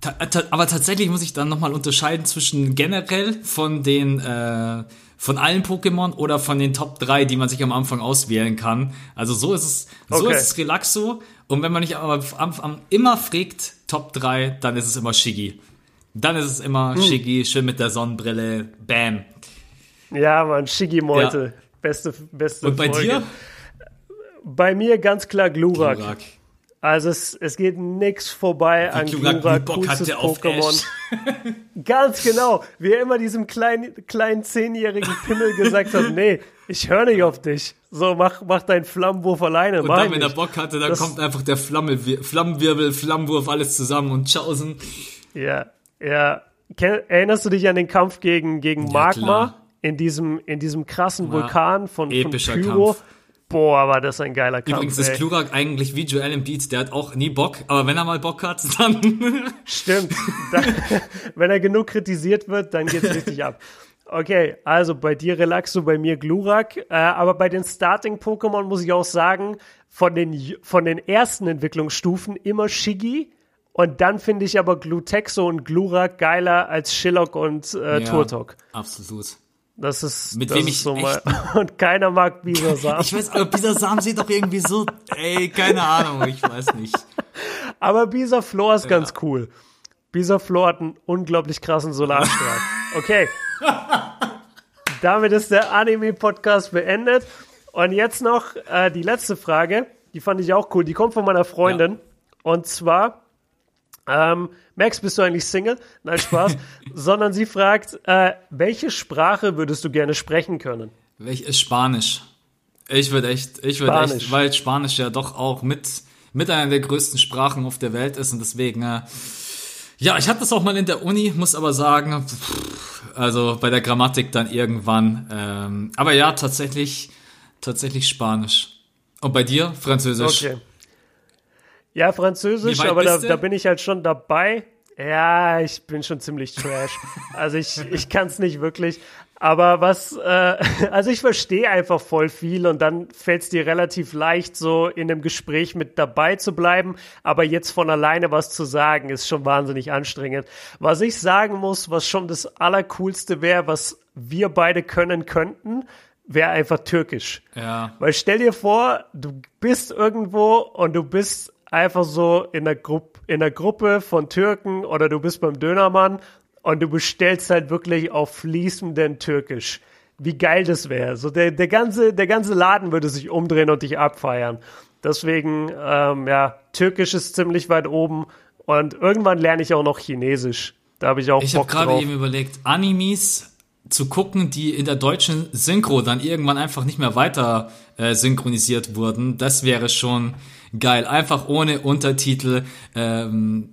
ta ta aber tatsächlich muss ich dann nochmal unterscheiden zwischen generell von den äh, von allen Pokémon oder von den Top 3, die man sich am Anfang auswählen kann. Also so ist es, so Okay. ist es Relaxo. Und wenn man aber am, am, immer fragt, Top 3, dann ist es immer Shiggy. Dann ist es Hm. immer Shiggy, schön mit der Sonnenbrille, bam. Ja, Mann, Shigi-Meute. Beste, beste Und bei Folge. dir? Bei mir ganz klar Glurak. Glurak. Also es, es geht nix vorbei an Glurak Glurak, wie Bock coolstes Pokémon. <laughs> Ganz genau. Wie er immer diesem kleinen, kleinen zehnjährigen Pimmel gesagt hat, nee, ich höre nicht auf dich. So, mach, mach deinen Flammenwurf alleine. Und dann, wenn er. Bock hatte, dann Das- kommt einfach der Flamme, Flammenwirbel, Flammenwurf, alles zusammen und tschaußen. Ja, ja. erinnerst du dich an den Kampf gegen, gegen Ja, Magma? klar. In diesem, in diesem krassen Ja, Vulkan von, von Pyro. Kampf. Boah, war das ein geiler Kampf. Übrigens ist ey. Klurak eigentlich wie Joel Embiid, der hat auch nie Bock, aber wenn er mal Bock hat, <laughs> dann Stimmt. Da, <laughs> wenn er genug kritisiert wird, dann geht's richtig ab. Okay, also bei dir Relaxo, bei mir Glurak. Äh, aber bei den Starting-Pokémon muss ich auch sagen, von den, von den ersten Entwicklungsstufen immer Shiggy. Und dann finde ich aber Glutexo und Glurak geiler als Shillock und äh, Ja, Turtok. Absolut. Das ist, Mit das wem ist ich so mal. <laughs> Und keiner mag Bisasam. Ich weiß, aber Samen sieht doch irgendwie so, ey, keine Ahnung, ich weiß nicht. Aber Bisa Flor ist ganz cool. Bisa Flor hat einen unglaublich krassen Solarstrahl. <laughs> Okay. Damit ist der Anime-Podcast beendet. Und jetzt noch äh, die letzte Frage. Die fand ich auch cool. Die kommt von meiner Freundin. Und zwar, ähm, Max, bist du eigentlich Single? Nein, Spaß. <laughs> Sondern sie fragt, äh, welche Sprache würdest du gerne sprechen können? Welch ist Spanisch? Ich würde echt, ich würde echt, weil Spanisch ja doch auch mit, mit einer der größten Sprachen auf der Welt ist und deswegen, äh, ja, ich hatte das auch mal in der Uni, muss aber sagen, also bei der Grammatik dann irgendwann, ähm, aber ja, tatsächlich, tatsächlich Spanisch. Und bei dir? Französisch? Okay. Ja, Französisch, aber da, da bin ich halt schon dabei. Ja, ich bin schon ziemlich trash. Also ich, <laughs> ich kann es nicht wirklich. Aber was, äh, <laughs> also ich verstehe einfach voll viel und dann fällt es dir relativ leicht, so in einem Gespräch mit dabei zu bleiben. Aber jetzt von alleine was zu sagen, ist schon wahnsinnig anstrengend. Was ich sagen muss, was schon das Allercoolste wäre, was wir beide können könnten, wäre einfach Türkisch. Ja. Weil stell dir vor, du bist irgendwo und du bist einfach so in einer, Gruppe, in einer Gruppe von Türken oder du bist beim Dönermann und du bestellst halt wirklich auf fließenden Türkisch. Wie geil das wäre. So der, der, ganze, der ganze Laden würde sich umdrehen und dich abfeiern. Deswegen, ähm, ja, Türkisch ist ziemlich weit oben und irgendwann lerne ich auch noch Chinesisch. Da habe ich auch Ich habe Bock gerade drauf. eben überlegt, Animes zu gucken, die in der deutschen Synchro dann irgendwann einfach nicht mehr weiter äh, synchronisiert wurden. Das wäre schon geil. Einfach ohne Untertitel. Ähm,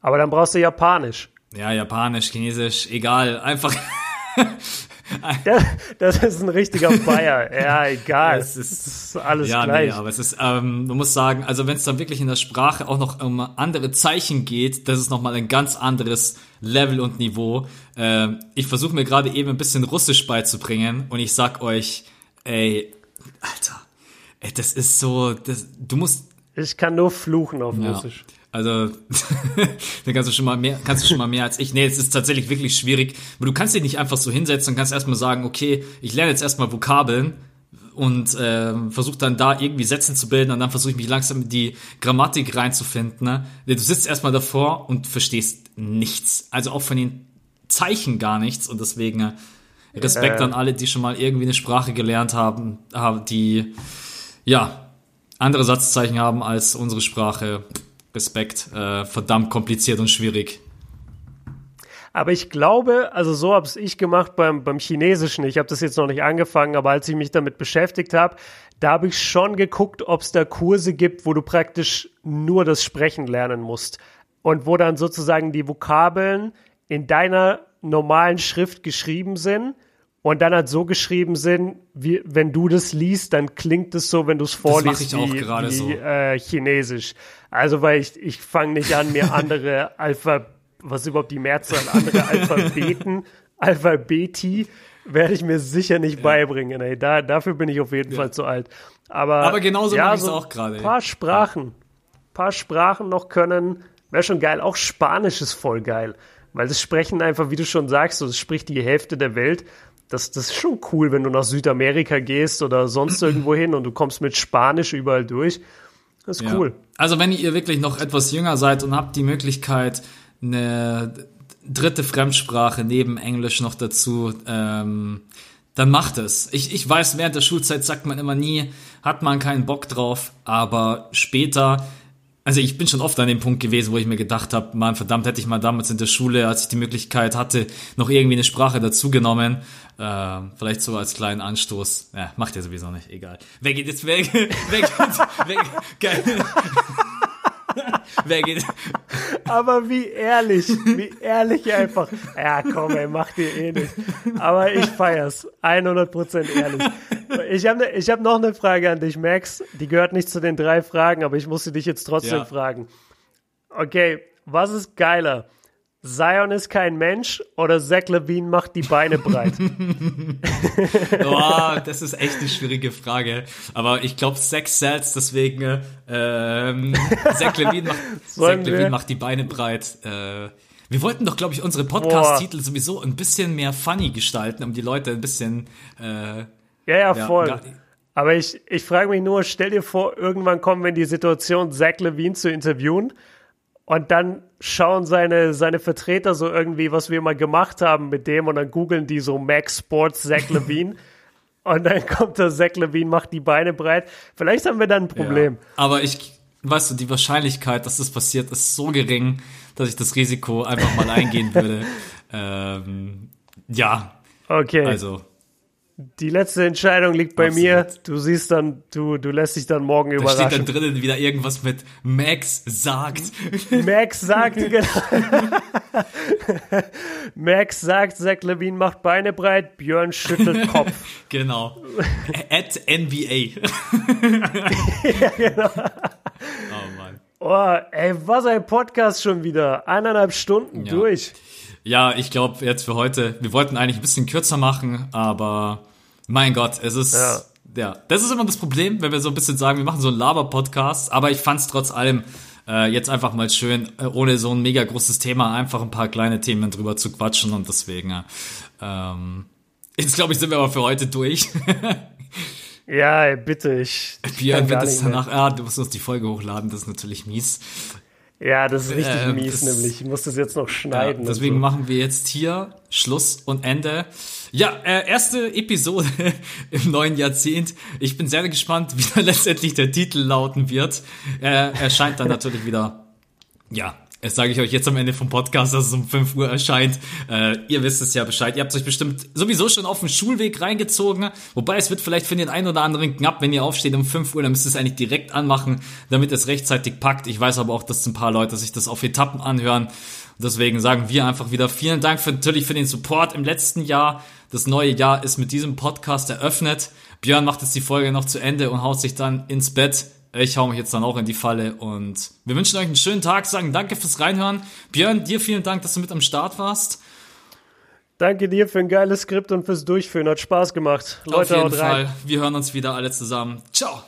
Aber dann brauchst du Japanisch. ja, Japanisch, Chinesisch, egal. Einfach. <laughs> <laughs> Das, das ist ein richtiger Bayer. Ja, egal. Es ist- ist alles ja, gleich. nee, aber es ist, ähm, man muss sagen, also wenn es dann wirklich in der Sprache auch noch um andere Zeichen geht, das ist nochmal ein ganz anderes Level und Niveau. Ähm, ich versuche mir gerade eben ein bisschen Russisch beizubringen und ich sag euch, ey, Alter, ey, das ist so, das, du musst, Ich kann nur fluchen auf ja, Russisch. Also, <laughs> da kannst du schon mal mehr, kannst du schon mal mehr als ich. Nee, es ist tatsächlich wirklich schwierig, weil du kannst dich nicht einfach so hinsetzen und kannst erstmal sagen, okay, ich lerne jetzt erstmal Vokabeln und ähm, versuche dann da irgendwie Sätze zu bilden und dann versuche ich mich langsam in die Grammatik reinzufinden. Ne? Du sitzt erstmal davor und verstehst nichts. Also auch von den Zeichen gar nichts und deswegen äh, Respekt Äh. an alle, die schon mal irgendwie eine Sprache gelernt haben, haben die ja andere Satzzeichen haben als unsere Sprache. Respekt, äh, verdammt kompliziert und schwierig. Aber ich glaube, also so habe ich gemacht beim, beim Chinesischen. Ich habe das jetzt noch nicht angefangen, aber als ich mich damit beschäftigt habe, da habe ich schon geguckt, ob es da Kurse gibt, wo du praktisch nur das Sprechen lernen musst. Und wo dann sozusagen die Vokabeln in deiner normalen Schrift geschrieben sind und dann halt so geschrieben sind, wie wenn du das liest, dann klingt es so, wenn du es vorliest, ich auch wie, gerade wie so. äh, Chinesisch. Also weil ich, ich fange nicht an, mir andere Alpha, was überhaupt die Mehrzahl, andere Alphabeten, <laughs> Alphabeti, werde ich mir sicher nicht beibringen. Ey. Da, dafür bin ich auf jeden Fall zu alt. Aber, Aber genauso ja, mache so auch gerade. Ein paar Sprachen, paar Sprachen noch können, wäre schon geil. Auch Spanisch ist voll geil. Weil das Sprechen einfach, wie du schon sagst, so, das spricht die Hälfte der Welt. Das, das ist schon cool, wenn du nach Südamerika gehst oder sonst <clears throat> irgendwo hin und du kommst mit Spanisch überall durch. Das ist Ja. cool. Also wenn ihr wirklich noch etwas jünger seid und habt die Möglichkeit, eine dritte Fremdsprache neben Englisch noch dazu, ähm, dann macht es. Ich, ich weiß, während der Schulzeit sagt man immer nie, hat man keinen Bock drauf, aber später, also ich bin schon oft an dem Punkt gewesen, wo ich mir gedacht habe, man, verdammt, hätte ich mal damals in der Schule, als ich die Möglichkeit hatte, noch irgendwie eine Sprache dazugenommen. Äh, vielleicht so als kleinen Anstoß. Ja, macht ja sowieso nicht, egal. Wer geht jetzt weg? <laughs> Wer geht, wer, <laughs> geil. Wer geht, Aber wie ehrlich, wie ehrlich einfach. Ja, komm, ey, mach dir eh nicht. Aber ich feier's. 100% ehrlich. Ich habe ich hab noch eine Frage an dich, Max. Die gehört nicht zu den drei Fragen, aber ich musste dich jetzt trotzdem ja. fragen. Okay, was ist geiler? Zion ist kein Mensch oder Zach Levine macht die Beine breit? <laughs> Boah, das ist echt eine schwierige Frage. Aber ich glaube, Zach sells, deswegen ähm, Zach, Levine macht, <laughs> Zach Levine macht die Beine breit. Äh, wir wollten doch, glaube ich, unsere Podcast-Titel sowieso ein bisschen mehr funny gestalten, um die Leute ein bisschen. Äh, ja, ja, voll. Ja, aber ich, ich frage mich nur, stell dir vor, irgendwann kommen wir in die Situation, Zach Levine zu interviewen und dann schauen seine, seine Vertreter so irgendwie, was wir mal gemacht haben mit dem und dann googeln die so Max Sports Zach Levine. <laughs> und dann kommt der Zach Levine, macht die Beine breit. Vielleicht haben wir dann ein Problem. Ja, aber ich, weißt du, die Wahrscheinlichkeit, dass das passiert, ist so gering, dass ich das Risiko einfach mal eingehen <laughs> würde. ähm, ja. Okay. Also, die letzte Entscheidung liegt bei Absolut. mir. Du siehst dann, du, du lässt dich dann morgen da überraschen. Da steht dann drinnen wieder irgendwas mit Max sagt. Max sagt, <laughs> genau. Max sagt, Zach Levine macht Beine breit, Björn schüttelt <laughs> Kopf. genau. At NBA. <laughs> ja, genau. Oh Mann. Oh, ey, was ein Podcast schon wieder. Eineinhalb Stunden ja. durch. Ja, ich glaube jetzt für heute, wir wollten eigentlich ein bisschen kürzer machen, aber mein Gott, es ist, ja. ja, das ist immer das Problem, wenn wir so ein bisschen sagen, wir machen so einen Laber-Podcast, aber ich fand es trotz allem äh, jetzt einfach mal schön, äh, ohne so ein mega großes Thema, einfach ein paar kleine Themen drüber zu quatschen und deswegen, ähm, jetzt glaube ich, sind wir aber für heute durch. Ja, bitte, ich. Björn wird das danach, ah, du musst uns die Folge hochladen, das ist natürlich mies. Ja, das ist richtig äh, mies, nämlich. Ich muss das jetzt noch schneiden. Ja, deswegen so. machen wir jetzt hier Schluss und Ende. Ja, äh, erste Episode <laughs> im neuen Jahrzehnt. Ich bin sehr gespannt, wie <laughs> dann letztendlich der Titel lauten wird. Er erscheint dann natürlich wieder, ja, das sage ich euch jetzt am Ende vom Podcast, dass es um 5 Uhr erscheint. Äh, ihr wisst es ja Bescheid. Ihr habt euch bestimmt sowieso schon auf den Schulweg reingezogen. Wobei es wird vielleicht für den einen oder anderen knapp, wenn ihr aufsteht um 5 Uhr, dann müsst ihr es eigentlich direkt anmachen, damit es rechtzeitig packt. Ich weiß aber auch, dass ein paar Leute sich das auf Etappen anhören. Deswegen sagen wir einfach wieder vielen Dank für, natürlich für den Support im letzten Jahr. Das neue Jahr ist mit diesem Podcast eröffnet. Björn macht jetzt die Folge noch zu Ende und haut sich dann ins Bett. Ich hau mich jetzt dann auch in die Falle und wir wünschen euch einen schönen Tag, sagen danke fürs Reinhören. Björn, dir vielen Dank, dass du mit am Start warst. Danke dir für ein geiles Skript und fürs Durchführen. Hat Spaß gemacht. Leute, Auf jeden Fall. Wir hören uns wieder alle zusammen. Ciao.